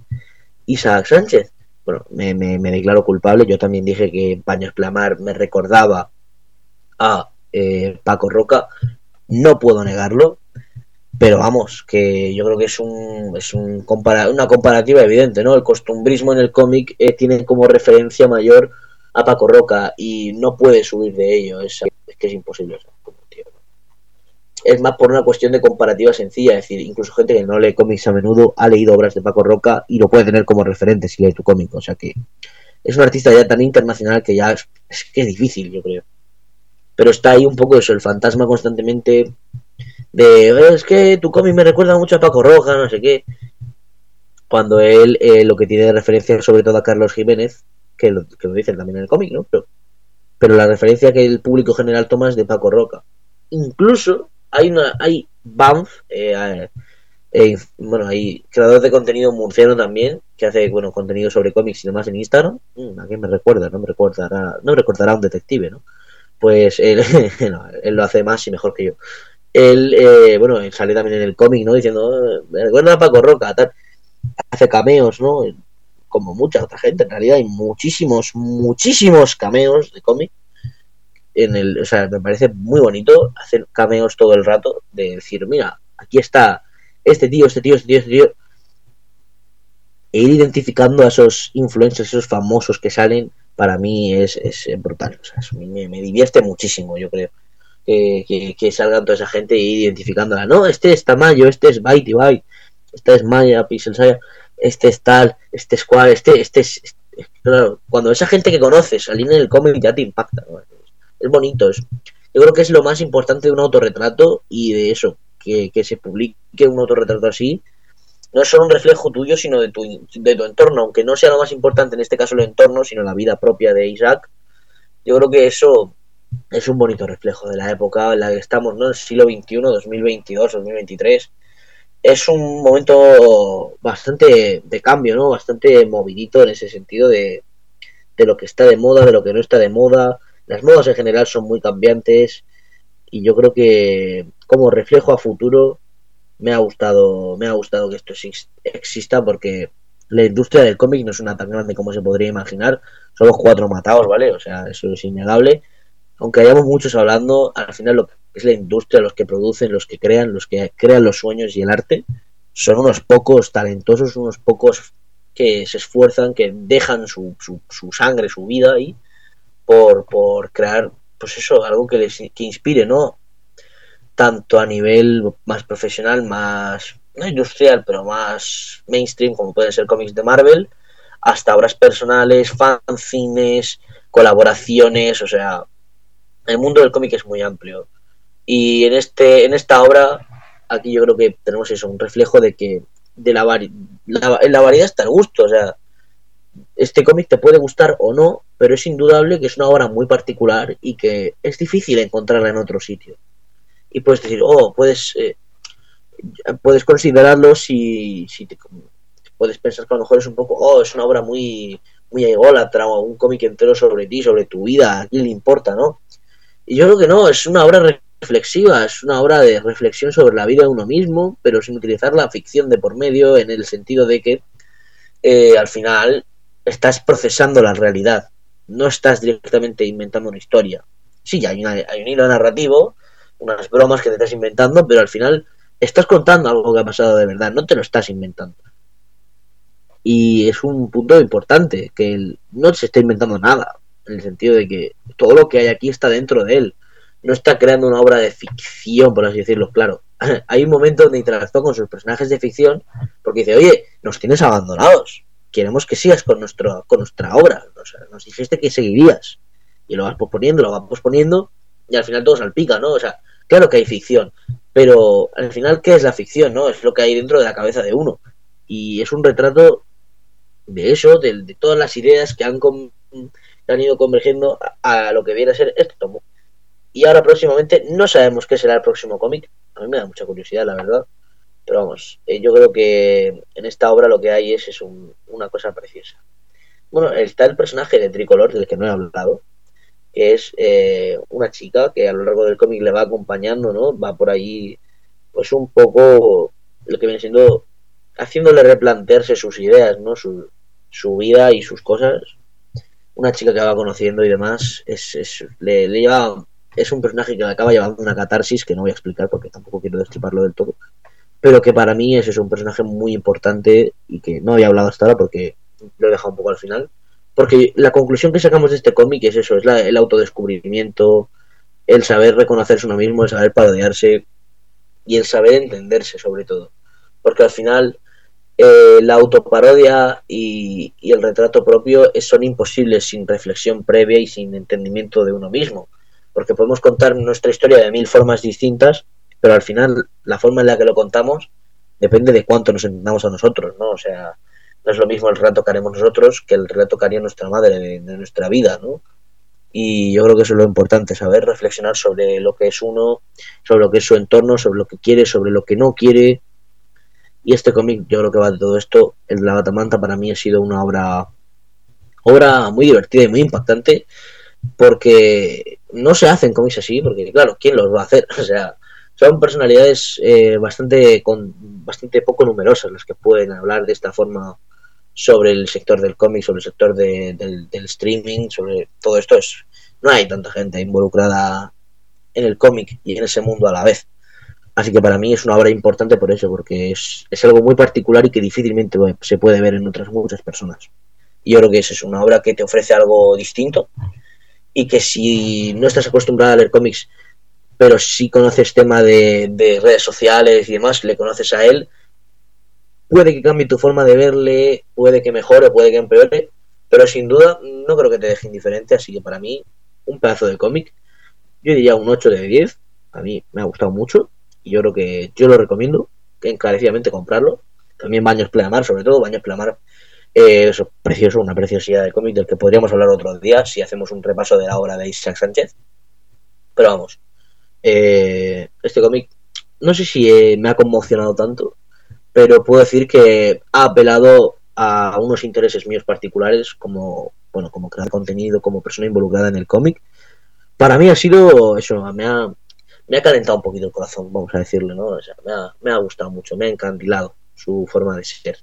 Isaac Sánchez. Bueno, me, me, declaro culpable. Yo también dije que Paños Plamar me recordaba a eh, Paco Roca. No puedo negarlo pero vamos, que yo creo que es un, es un compara una comparativa evidente, ¿no? El costumbrismo en el cómic eh, tiene como referencia mayor a Paco Roca y no puede subir de ello, es, es que es imposible. Tío, Es más por una cuestión de comparativa sencilla, es decir, incluso gente que no lee cómics a menudo ha leído obras de Paco Roca y lo puede tener como referente si lee tu cómic, o sea que es un artista ya tan internacional que ya es, que es difícil, yo creo. Pero está ahí un poco eso, el fantasma constantemente de es que tu cómic me recuerda mucho a Paco Roja, no sé qué. Cuando él eh, lo que tiene de referencia sobre todo a Carlos Jiménez, que lo, que lo dicen también en el cómic, ¿no? Pero, pero la referencia que el público general toma es de Paco Roca. Incluso hay una hay Banff, eh, eh, bueno, hay creador de contenido murciano también, que hace bueno contenido sobre cómics y demás en Instagram. Mm, ¿A quién me recuerda? No me recordará, no me recordará un detective, ¿no? Pues él, *laughs* no, él lo hace más y mejor que yo él, eh, bueno, sale también en el cómic, ¿no? Diciendo, recuerda a Paco Roca, tal. Hace cameos, ¿no? Como mucha otra gente, en realidad hay muchísimos, muchísimos cameos de cómic. En el, o sea, me parece muy bonito hacer cameos todo el rato, de decir, mira, aquí está este tío, este tío, este tío, este tío. E ir identificando a esos influencers, esos famosos que salen, para mí es, es brutal. O sea, me, me divierte muchísimo, yo creo que, que, salgan toda esa gente y identificándola. No, este es Tamayo, este es Byte Byte, este es Maya, Pixel Saya, este es tal, este es cual, este, este es. Claro, cuando esa gente que conoces salir en el cómic ya te impacta. Es bonito. Yo creo que es lo más importante de un autorretrato y de eso, que, que se publique un autorretrato así. No es solo un reflejo tuyo, sino de tu, de tu entorno, aunque no sea lo más importante en este caso el entorno, sino la vida propia de Isaac. Yo creo que eso es un bonito reflejo de la época en la que estamos, ¿no? El siglo XXI, 2022, 2023. Es un momento bastante de cambio, ¿no? Bastante movidito en ese sentido de, de lo que está de moda, de lo que no está de moda. Las modas en general son muy cambiantes y yo creo que como reflejo a futuro me ha gustado me ha gustado que esto exista porque la industria del cómic no es una tan grande como se podría imaginar. Somos cuatro matados, ¿vale? O sea, eso es innegable. Aunque hayamos muchos hablando, al final lo que es la industria, los que producen, los que crean, los que crean los sueños y el arte, son unos pocos talentosos, unos pocos que se esfuerzan, que dejan su, su, su sangre, su vida ahí, por, por crear, pues eso, algo que les que inspire, ¿no? Tanto a nivel más profesional, más, no industrial, pero más mainstream, como pueden ser cómics de Marvel, hasta obras personales, fanzines, colaboraciones, o sea, el mundo del cómic es muy amplio. Y en este, en esta obra, aquí yo creo que tenemos eso, un reflejo de que de la, la, en la variedad está el gusto, o sea, este cómic te puede gustar o no, pero es indudable que es una obra muy particular y que es difícil encontrarla en otro sitio. Y puedes decir, oh, puedes, eh, puedes considerarlo si, si te, puedes pensar que a lo mejor es un poco, oh, es una obra muy, muy ególatra o un cómic entero sobre ti, sobre tu vida, a quién le importa, ¿no? Y yo creo que no, es una obra reflexiva, es una obra de reflexión sobre la vida de uno mismo, pero sin utilizar la ficción de por medio en el sentido de que eh, al final estás procesando la realidad, no estás directamente inventando una historia. Sí, hay, hay un hilo narrativo, unas bromas que te estás inventando, pero al final estás contando algo que ha pasado de verdad, no te lo estás inventando. Y es un punto importante, que no se está inventando nada, en el sentido de que todo lo que hay aquí está dentro de él no está creando una obra de ficción, por así decirlo, claro. *laughs* Hay un momento donde interactúa con sus personajes de ficción porque dice, oye, nos tienes abandonados, queremos que sigas con, nuestro, con nuestra obra, nos dijiste que seguirías. Y lo vas posponiendo, lo vas posponiendo y al final todo salpica, ¿no? O sea, claro que hay ficción, pero al final, ¿qué es la ficción, no? Es lo que hay dentro de la cabeza de uno. Y es un retrato de eso, de, todas las ideas que han, que han ido convergiendo a, a, lo que viene a ser este tomo. Y ahora próximamente no sabemos qué será el próximo cómic. A mí me da mucha curiosidad, la verdad. Pero vamos, eh, yo creo que en esta obra lo que hay es, es un, una cosa preciosa. Bueno, está el personaje de Tricolor, del que no he hablado, que es eh, una chica que a lo largo del cómic le va acompañando, ¿no? Va por ahí, pues un poco lo que viene siendo, haciéndole replantearse sus ideas, ¿no? Su, su vida y sus cosas. Una chica que va conociendo y demás, es, es le, le lleva es un personaje que acaba llevando una catarsis que no voy a explicar porque tampoco quiero destriparlo del todo. Pero que para mí es, es un personaje muy importante y que no había hablado hasta ahora porque lo he dejado un poco al final. Porque la conclusión que sacamos de este cómic es eso, es la, el autodescubrimiento, el saber reconocerse uno mismo, el saber parodiarse y el saber entenderse sobre todo. Porque al final eh, la autoparodia y, y, el retrato propio son imposibles sin reflexión previa y sin entendimiento de uno mismo porque podemos contar nuestra historia de mil formas distintas, pero al final la forma en la que lo contamos depende de cuánto nos entendamos a nosotros, ¿no? O sea, no es lo mismo el relato que haremos nosotros que el relato que haría nuestra madre de, nuestra vida, ¿no? Y yo creo que eso es lo importante, saber reflexionar sobre lo que es uno, sobre lo que es su entorno, sobre lo que quiere, sobre lo que no quiere. Y este cómic, yo creo que va de todo esto. El la Batamanta para mí ha sido una obra, obra muy divertida y muy impactante porque no se hacen cómics así, porque claro, ¿quién los va a hacer? *laughs* O sea, son personalidades eh, bastante con bastante poco numerosas las que pueden hablar de esta forma sobre el sector del cómic, sobre el sector de, del, streaming, sobre todo esto. Es, no hay tanta gente involucrada en el cómic y en ese mundo a la vez. Así que para mí es una obra importante por eso, porque es, es algo muy particular y que difícilmente se puede ver en otras muchas personas. Y yo creo que es, es una obra que te ofrece algo distinto y que si no estás acostumbrado a leer cómics, pero si conoces tema de, de, redes sociales y demás, le conoces a él, puede que cambie tu forma de verle, puede que mejore, puede que empeore, pero sin duda no creo que te deje indiferente, así que para mí, un pedazo de cómic, yo diría un 8 de 10, a mí me ha gustado mucho, y yo creo que yo lo recomiendo, que encarecidamente comprarlo, también Baños Pleamar, sobre todo, Baños Pleamar eh, eso, precioso, una preciosidad de cómic del que podríamos hablar otro día si hacemos un repaso de la obra de Isaac Sánchez. Pero vamos, eh, este cómic no sé si eh, me ha conmocionado tanto, pero puedo decir que ha apelado a unos intereses míos particulares como, bueno, como crear contenido, como persona involucrada en el cómic. Para mí ha sido eso, me ha, me ha calentado un poquito el corazón, vamos a decirlo, ¿no? O sea, me ha, me ha gustado mucho, me ha encandilado su forma de ser.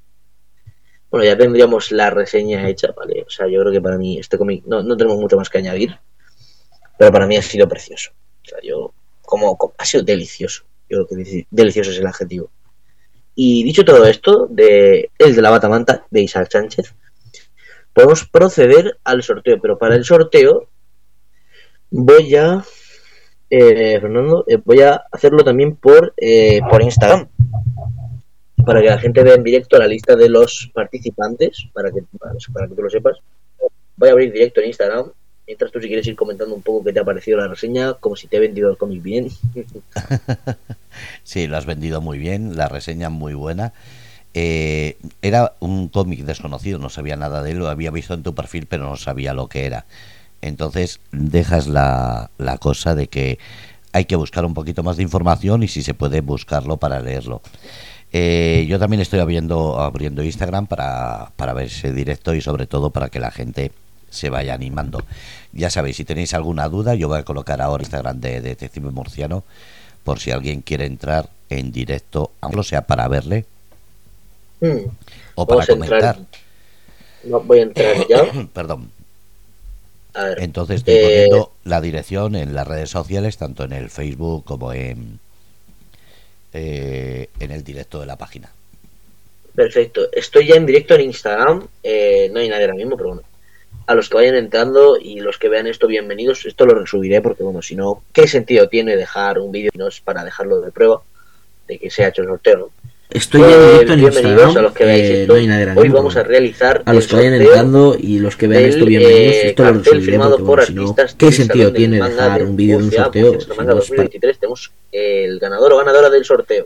bueno, ya tendríamos la reseña hecha, ¿vale? O sea, yo creo que para mí este cómic no, no tenemos mucho más que añadir, pero para mí ha sido precioso. O sea, yo, como, como- ha sido delicioso. Yo creo que delicioso es el adjetivo. Y dicho todo esto, de el de la batamanta de Isaac Sánchez, podemos proceder al sorteo. Pero para el sorteo voy a, eh, Fernando, eh, voy a hacerlo también por, eh, por Instagram. Para que la gente vea en directo la lista de los participantes, para que, para que tú lo sepas. Voy a abrir directo en Instagram. Mientras tú si quieres ir comentando un poco qué te ha parecido la reseña, como si te he vendido el cómic bien. *laughs* Sí, lo has vendido muy bien, la reseña muy buena. Eh, era un cómic desconocido, no sabía nada de él, lo había visto en tu perfil, pero no sabía lo que era. Entonces dejas la, la cosa de que hay que buscar un poquito más de información y si se puede buscarlo para leerlo. Eh, yo también estoy abriendo, abriendo Instagram para, para ver ese directo y sobre todo para que la gente se vaya animando. Ya sabéis, si tenéis alguna duda, yo voy a colocar ahora Instagram de Detective Murciano por si alguien quiere entrar en directo, aunque sea para verle Hmm, o para entrar. comentar. No, voy a entrar ya. *coughs* Perdón. A ver. Entonces estoy Eh, poniendo la dirección en las redes sociales, tanto en el Facebook como en, eh, en el directo de la página. Perfecto. Estoy ya en directo en Instagram. eh, no hay nadie ahora mismo, pero bueno. A los que vayan entrando y los que vean esto, bienvenidos. Esto lo resubiré porque, bueno, si no, ¿qué sentido tiene dejar un vídeo no es para dejarlo de prueba de que se ha hecho el sorteo? ¿no? Estoy ya en Eh, directo en bienvenidos Instagram. a los que veáis eh, esto. no hay nadie ahora Hoy mismo, vamos a realizar a los el que vayan entrando y los que vean del, esto, bienvenidos. eh, Esto lo firmado porque, por si no, ¿qué sentido tiene dejar de un vídeo de un sorteo? Murcia si no es para- 2023 tenemos el ganador o ganadora del sorteo.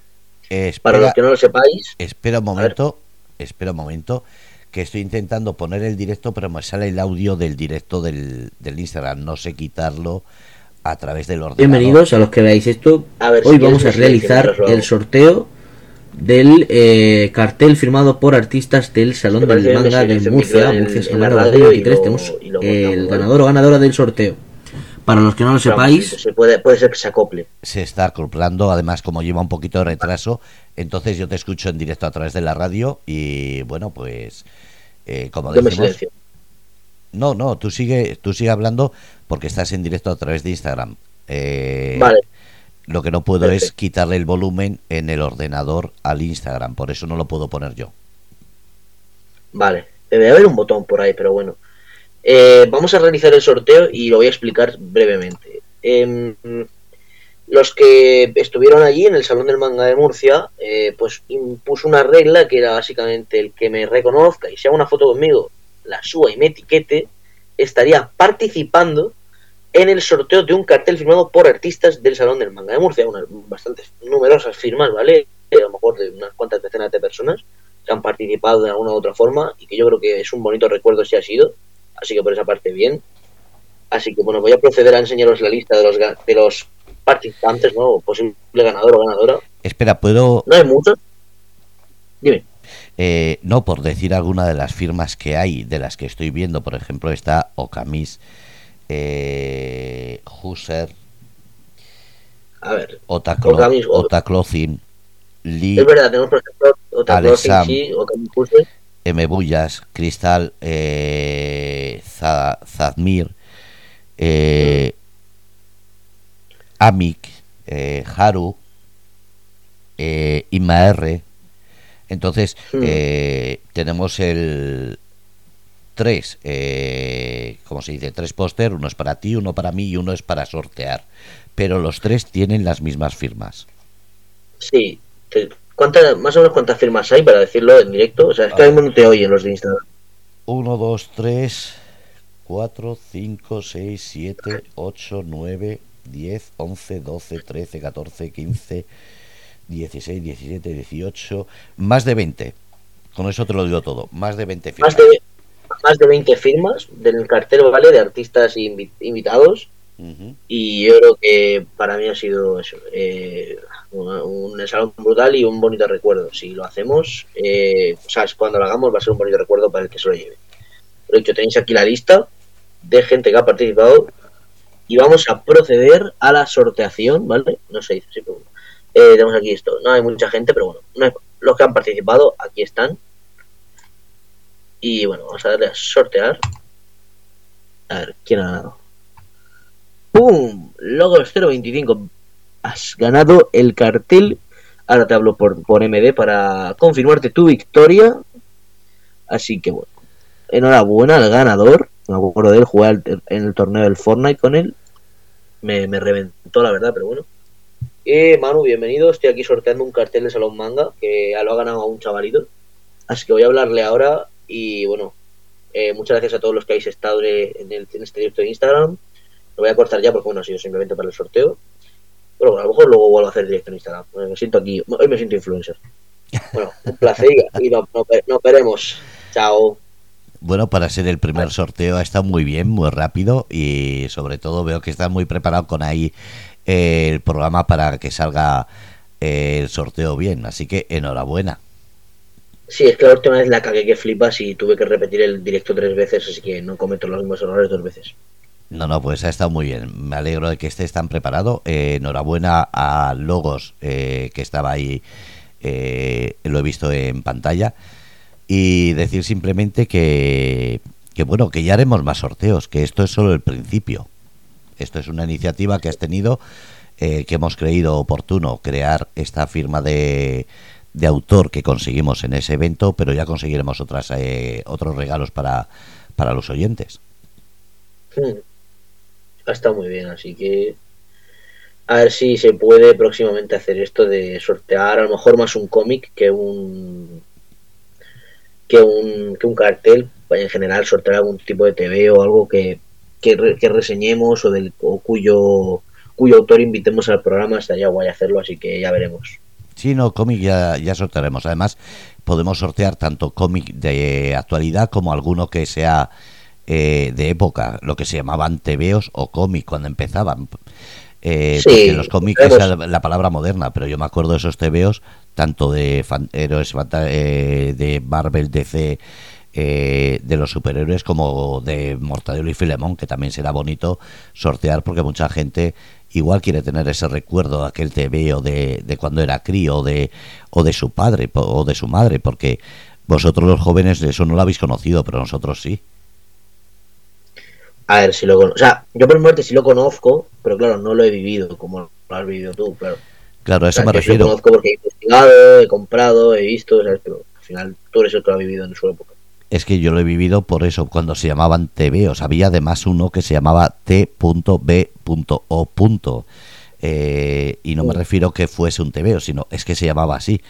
Eh, Para espera, los que no lo sepáis, espera un momento, espera un momento, que estoy intentando poner el directo, pero me sale el audio del directo del, del Instagram, no sé quitarlo a través del ordenador. Bienvenidos a los que veáis esto. A ver, si Hoy vamos a realizar el sorteo del eh, cartel firmado por artistas del Salón ¿Te del Manga de Murcia, Murcia Semana la radio 2023. y lo- Tenemos el ganador o ganadora del sorteo. Para los que no lo sepáis, se puede, puede ser que se acople. se está acoplando, además como lleva un poquito de retraso, entonces yo te escucho en directo a través de la radio y bueno, pues eh, como Yo decimos, no, no, tú sigue, tú sigue hablando porque estás en directo a través de Instagram. Eh, Vale, Lo que no puedo es quitarle el volumen en el ordenador al Instagram, por eso no lo puedo poner yo. vale. Debe haber un botón por ahí, pero bueno. Eh, vamos a realizar el sorteo y lo voy a explicar brevemente. Em, los que estuvieron allí en el Salón del Manga de Murcia, eh, pues impuso una regla que era básicamente el que me reconozca y se haga una foto conmigo, la suba y me etiquete, estaría participando en el sorteo de un cartel firmado por artistas del Salón del Manga de Murcia, unas bastantes numerosas firmas, ¿vale? A lo mejor de unas cuantas decenas de personas que han participado de alguna u otra forma y que yo creo que es un bonito recuerdo si ha sido, así que por esa parte bien. Así que bueno, voy a proceder a enseñaros la lista de los, de los participantes, ¿no? Posible ganador o ganadora. Espera, ¿puedo...? No hay muchos. Dime. eh, no, por decir alguna de las firmas que hay, de las que estoy viendo, por ejemplo, está Okamis, eh, Husser, A ver, Otaclo, Okamis, Lee, es verdad, tenemos por ejemplo Alexam. sí, Husser. M. Bullas, Cristal, eh, Za- Zadmir, eh, Amik, eh, Haru, eh, Ima R. Entonces, Hmm. eh, tenemos el tres, eh, ¿cómo se dice? Tres póster, uno es para ti, uno para mí y uno es para sortear. Pero los tres tienen las mismas firmas. Sí. ¿Cuántas, más o menos cuántas firmas hay para decirlo en directo? O sea, es que mismo no te oyen los de Instagram. 1, 2, 3, 4, 5, 6, 7, 8, 9, 10, 11, 12, 13, 14, 15, 16, 17, 18, más de 20. Con eso te lo digo todo, más de 20 firmas. Más de, más de 20 firmas del cartel, ¿vale? De artistas invi- invitados. Ujú. Y yo creo que para mí ha sido eso, eh, un, un salón brutal y un bonito recuerdo. Si lo hacemos, eh, sea, cuando lo hagamos va a ser un bonito recuerdo para el que se lo lleve. Lo dicho, tenéis aquí la lista de gente que ha participado y vamos a proceder a la sorteación, ¿vale? No se dice pero. Eh, tenemos aquí esto. No hay mucha gente, pero bueno, los que han participado aquí están. Y bueno, vamos a darle a sortear. A ver, ¿quién ha ganado? ¡Pum! Logos 025. Has ganado el cartel. Ahora te hablo por, por MD para confirmarte tu victoria. Así que bueno. Enhorabuena al ganador. Me acuerdo de él jugar en el torneo del Fortnite con él. Me, me reventó la verdad, pero bueno. Eh, Manu, bienvenido. Estoy aquí sorteando un cartel de Salón Manga que lo ha ganado un chavalito. Así que voy a hablarle ahora. Y bueno, eh, muchas gracias a todos los que habéis estado en, el, en este directo de Instagram. Lo voy a cortar ya porque bueno, ha sido simplemente para el sorteo. Pero bueno, a lo mejor luego vuelvo a hacer directo en Instagram. Me siento aquí, hoy me siento influencer. Bueno, un placer y nos no, veremos. Chao. Bueno, para ser el primer sorteo ha estado muy bien, muy rápido y sobre todo veo que estás muy preparado con ahí eh, el programa para que salga eh, el sorteo bien. Así que enhorabuena. Sí, es que la última vez la cagué que flipas y tuve que repetir el directo tres veces, así que no cometo los mismos errores dos veces. No, no, pues ha estado muy bien. Me alegro de que estés tan preparado. Eh, enhorabuena a Logos, que estaba ahí, lo he visto en pantalla y decir simplemente que, que, bueno, que ya haremos más sorteos, que esto es solo el principio. Esto es una iniciativa que has tenido, eh, que hemos creído oportuno crear esta firma de, de autor que conseguimos en ese evento, pero ya conseguiremos otras eh, otros regalos para, para los oyentes. Hmm. Ha estado muy bien, así que a ver si se puede próximamente hacer esto de sortear a lo mejor más un cómic que un que un, que un cartel, en general sortear algún tipo de TV o algo que, que, reseñemos o, del, cuyo, cuyo autor invitemos al programa, estaría guay hacerlo, así que ya veremos. Sí, no, cómic ya, ya sortearemos. Además, podemos sortear tanto cómic de actualidad como alguno que sea eh, de época, lo que se llamaban TVOs o cómic cuando empezaban. Eh, porque los cómics es la, palabra moderna, pero yo me acuerdo de esos TVOs tanto de héroes eh, de Marvel, DC, eh, de los superhéroes como de Mortadelo y Filemón, que también será bonito sortear porque mucha gente igual quiere tener ese recuerdo de aquel TV o de, de cuando era crío de, o de su padre o de su madre, porque vosotros los jóvenes eso no lo habéis conocido, pero nosotros sí. A ver, si lo conozco. O sea, yo por muerte sí lo conozco, pero claro, no lo he vivido como lo has vivido tú, claro. Claro, a eso me refiero. Yo conozco porque he investigado, he comprado, he visto, pero al final tú eres el que lo ha vivido en su época. Es que yo lo he vivido por eso, cuando se llamaban TVOs. Había además uno que se llamaba T.B.O. Eh, y no me refiero que fuese un TVO, sino es que se llamaba así.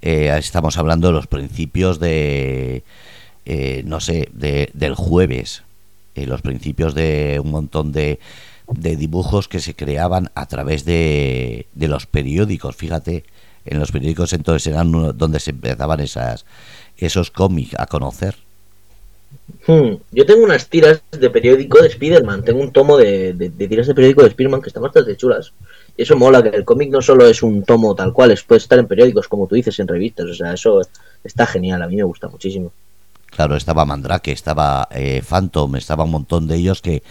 Eh, estamos hablando de los principios de, eh, no sé, de, del jueves, los principios de un montón de, de dibujos que se creaban a través de, de los periódicos. Fíjate, en los periódicos entonces eran donde se empezaban esas, esos cómics a conocer. Hmm, yo tengo unas tiras de periódico de Spiderman, tengo un tomo de, tiras de periódico de Spiderman que están bastante chulas. Y eso mola, que el cómic no solo es un tomo tal cual, es, puede estar en periódicos, como tú dices, en revistas. O sea, eso está genial, a mí me gusta muchísimo. Claro, estaba Mandrake, estaba eh, Phantom, estaba un montón de ellos que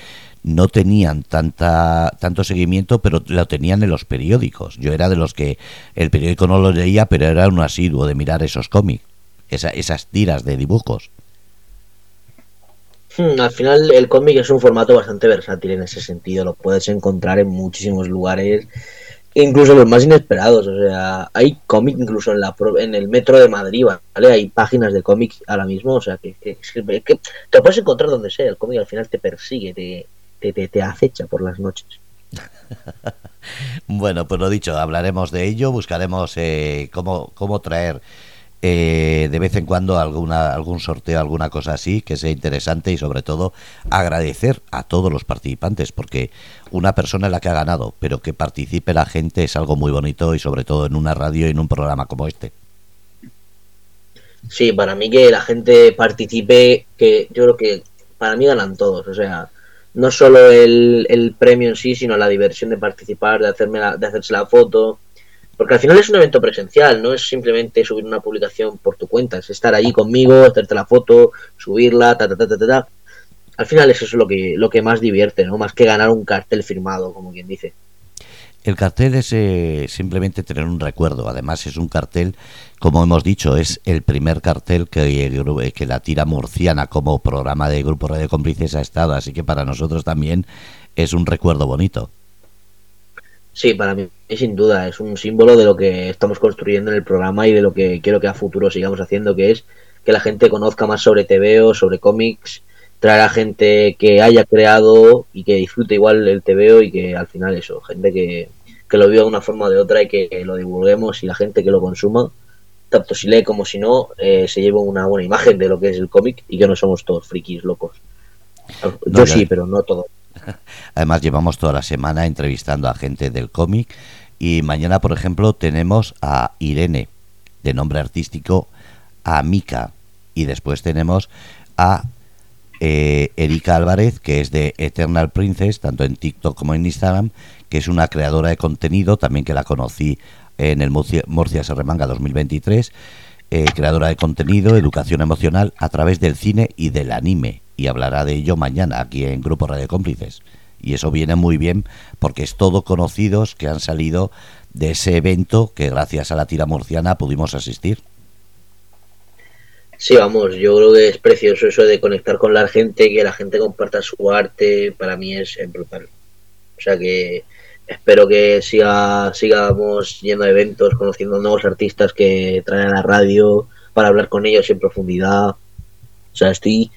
no tenían tanta tanto seguimiento, pero lo tenían en los periódicos. Yo era de los que el periódico no lo leía, pero era un asiduo de mirar esos cómics, esas tiras de dibujos. Hmm, al final el cómic es un formato bastante versátil en ese sentido, lo puedes encontrar en muchísimos lugares, incluso los más inesperados, o sea, hay cómic incluso en la en el metro de Madrid, ¿vale? Hay páginas de cómic ahora mismo, o sea, que, que, que, te puedes encontrar donde sea, el cómic al final te persigue, te, te, acecha por las noches. *laughs* bueno, pues lo dicho, hablaremos de ello, buscaremos eh, cómo, cómo traer eh, de vez en cuando alguna, algún sorteo, alguna cosa así que sea interesante y sobre todo agradecer a todos los participantes porque una persona es la que ha ganado, pero que participe la gente es algo muy bonito y sobre todo en una radio y en un programa como este. Sí, para mí que la gente participe, que yo creo que para mí ganan todos, o sea, no solo el, el, premio en sí, sino la diversión de participar, de, hacerme de hacerse la foto. Porque al final es un evento presencial, no es simplemente subir una publicación por tu cuenta, es estar allí conmigo, hacerte la foto, subirla, ta, ta, ta, ta, ta. Al final eso es lo que, lo que más divierte, ¿no? Más que ganar un cartel firmado, como quien dice. El cartel es eh, simplemente tener un recuerdo. Además es un cartel, como hemos dicho, es el primer cartel que, que la tira murciana como programa de Grupo Radio Cómplices ha estado. Así que para nosotros también es un recuerdo bonito. Sí, para mí sin duda es un símbolo de lo que estamos construyendo en el programa y de lo que quiero que a futuro sigamos haciendo, que es que la gente conozca más sobre TVO, sobre cómics, traer a gente que haya creado y que disfrute igual el TVO y que al final eso, gente que, que lo viva de una forma o de otra y que lo divulguemos y la gente que lo consuma, tanto si lee como si no, eh, se lleve una buena imagen de lo que es el cómic y que no somos todos frikis locos. Yo sí, pero no todos. *laughs* Además llevamos toda la semana entrevistando a gente del cómic. Y mañana, por ejemplo, tenemos a Irene, de nombre artístico, a Mika. Y después tenemos a eh, Erika Álvarez, que es de Eternal Princess, tanto en TikTok como en Instagram, que es una creadora de contenido, también que la conocí en el Murcia, Murcia se remanga 2023, eh, creadora de contenido, educación emocional a través del cine y del anime y hablará de ello mañana aquí en Grupo Radio Cómplices. Y eso viene muy bien porque es todo conocidos que han salido de ese evento que gracias a la tira murciana pudimos asistir. Sí, vamos, yo creo que es precioso eso de conectar con la gente, que la gente comparta su arte, para mí es brutal. O sea que espero que siga, sigamos yendo a eventos, conociendo nuevos artistas que traen a la radio para hablar con ellos en profundidad. O sea, estoy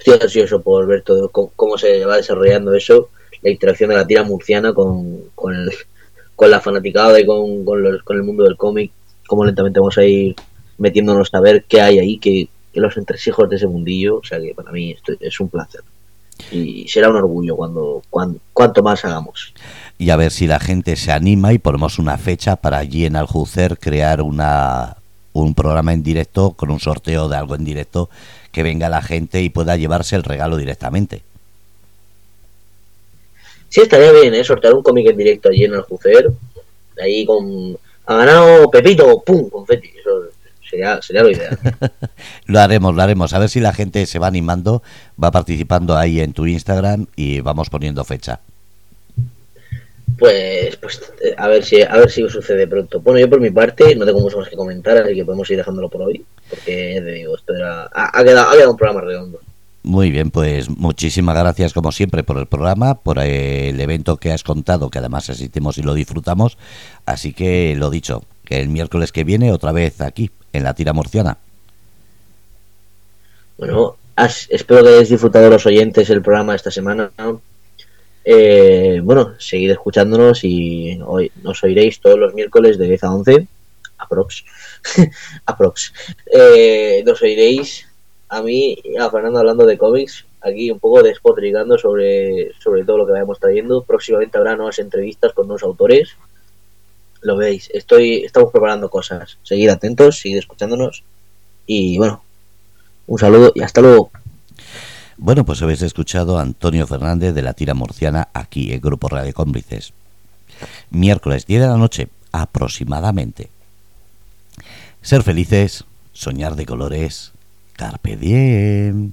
estoy ansioso por ver todo cómo, se va desarrollando eso, la interacción de la tira murciana con, con, la fanaticada y con, con, el mundo del cómic, cómo lentamente vamos a ir metiéndonos a ver qué hay ahí, que, los entresijos de ese mundillo, o sea que para mí esto es un placer. Y será un orgullo cuando, cuando cuanto más hagamos. Y a ver si la gente se anima y ponemos una fecha para allí en Aljucer crear una, un programa en directo con un sorteo de algo en directo que venga la gente y pueda llevarse el regalo directamente. Sí, estaría bien, ¿eh? Sortear un cómic en directo allí en el Jucer, ahí con... Ha ganado Pepito, ¡pum! Confeti. Eso sería, sería lo ideal. *laughs* lo haremos, lo haremos. A ver si la gente se va animando, va participando ahí en tu Instagram y vamos poniendo fecha. Pues, pues a ver si a ver si sucede pronto. Bueno, yo por mi parte no tengo mucho más que comentar, así que podemos ir dejándolo por hoy, porque ya te digo, esto era, ha, quedado, un programa redondo. Muy bien, pues muchísimas gracias como siempre por el programa, por el evento que has contado, que además asistimos y lo disfrutamos. Así que lo dicho, que el miércoles que viene otra vez aquí, en la tira murciana. Bueno, espero que hayáis disfrutado los oyentes el programa esta semana. Eh, bueno, seguid escuchándonos y hoy nos oiréis todos los miércoles de 10 a 11, aprox. *laughs* aprox. Eh, nos oiréis a mí a Fernando hablando de cómics, aquí un poco despotricando sobre, sobre todo lo que vayamos trayendo. Próximamente habrá nuevas entrevistas con nuevos autores. Lo veis, estoy, estamos preparando cosas. Seguid atentos, seguid escuchándonos. Y bueno, un saludo y hasta luego. Bueno, pues habéis escuchado a Antonio Fernández de la tira murciana aquí en Grupo Radio Cómplices. Miércoles 10 de la noche, aproximadamente. Ser felices, soñar de colores, carpe diem.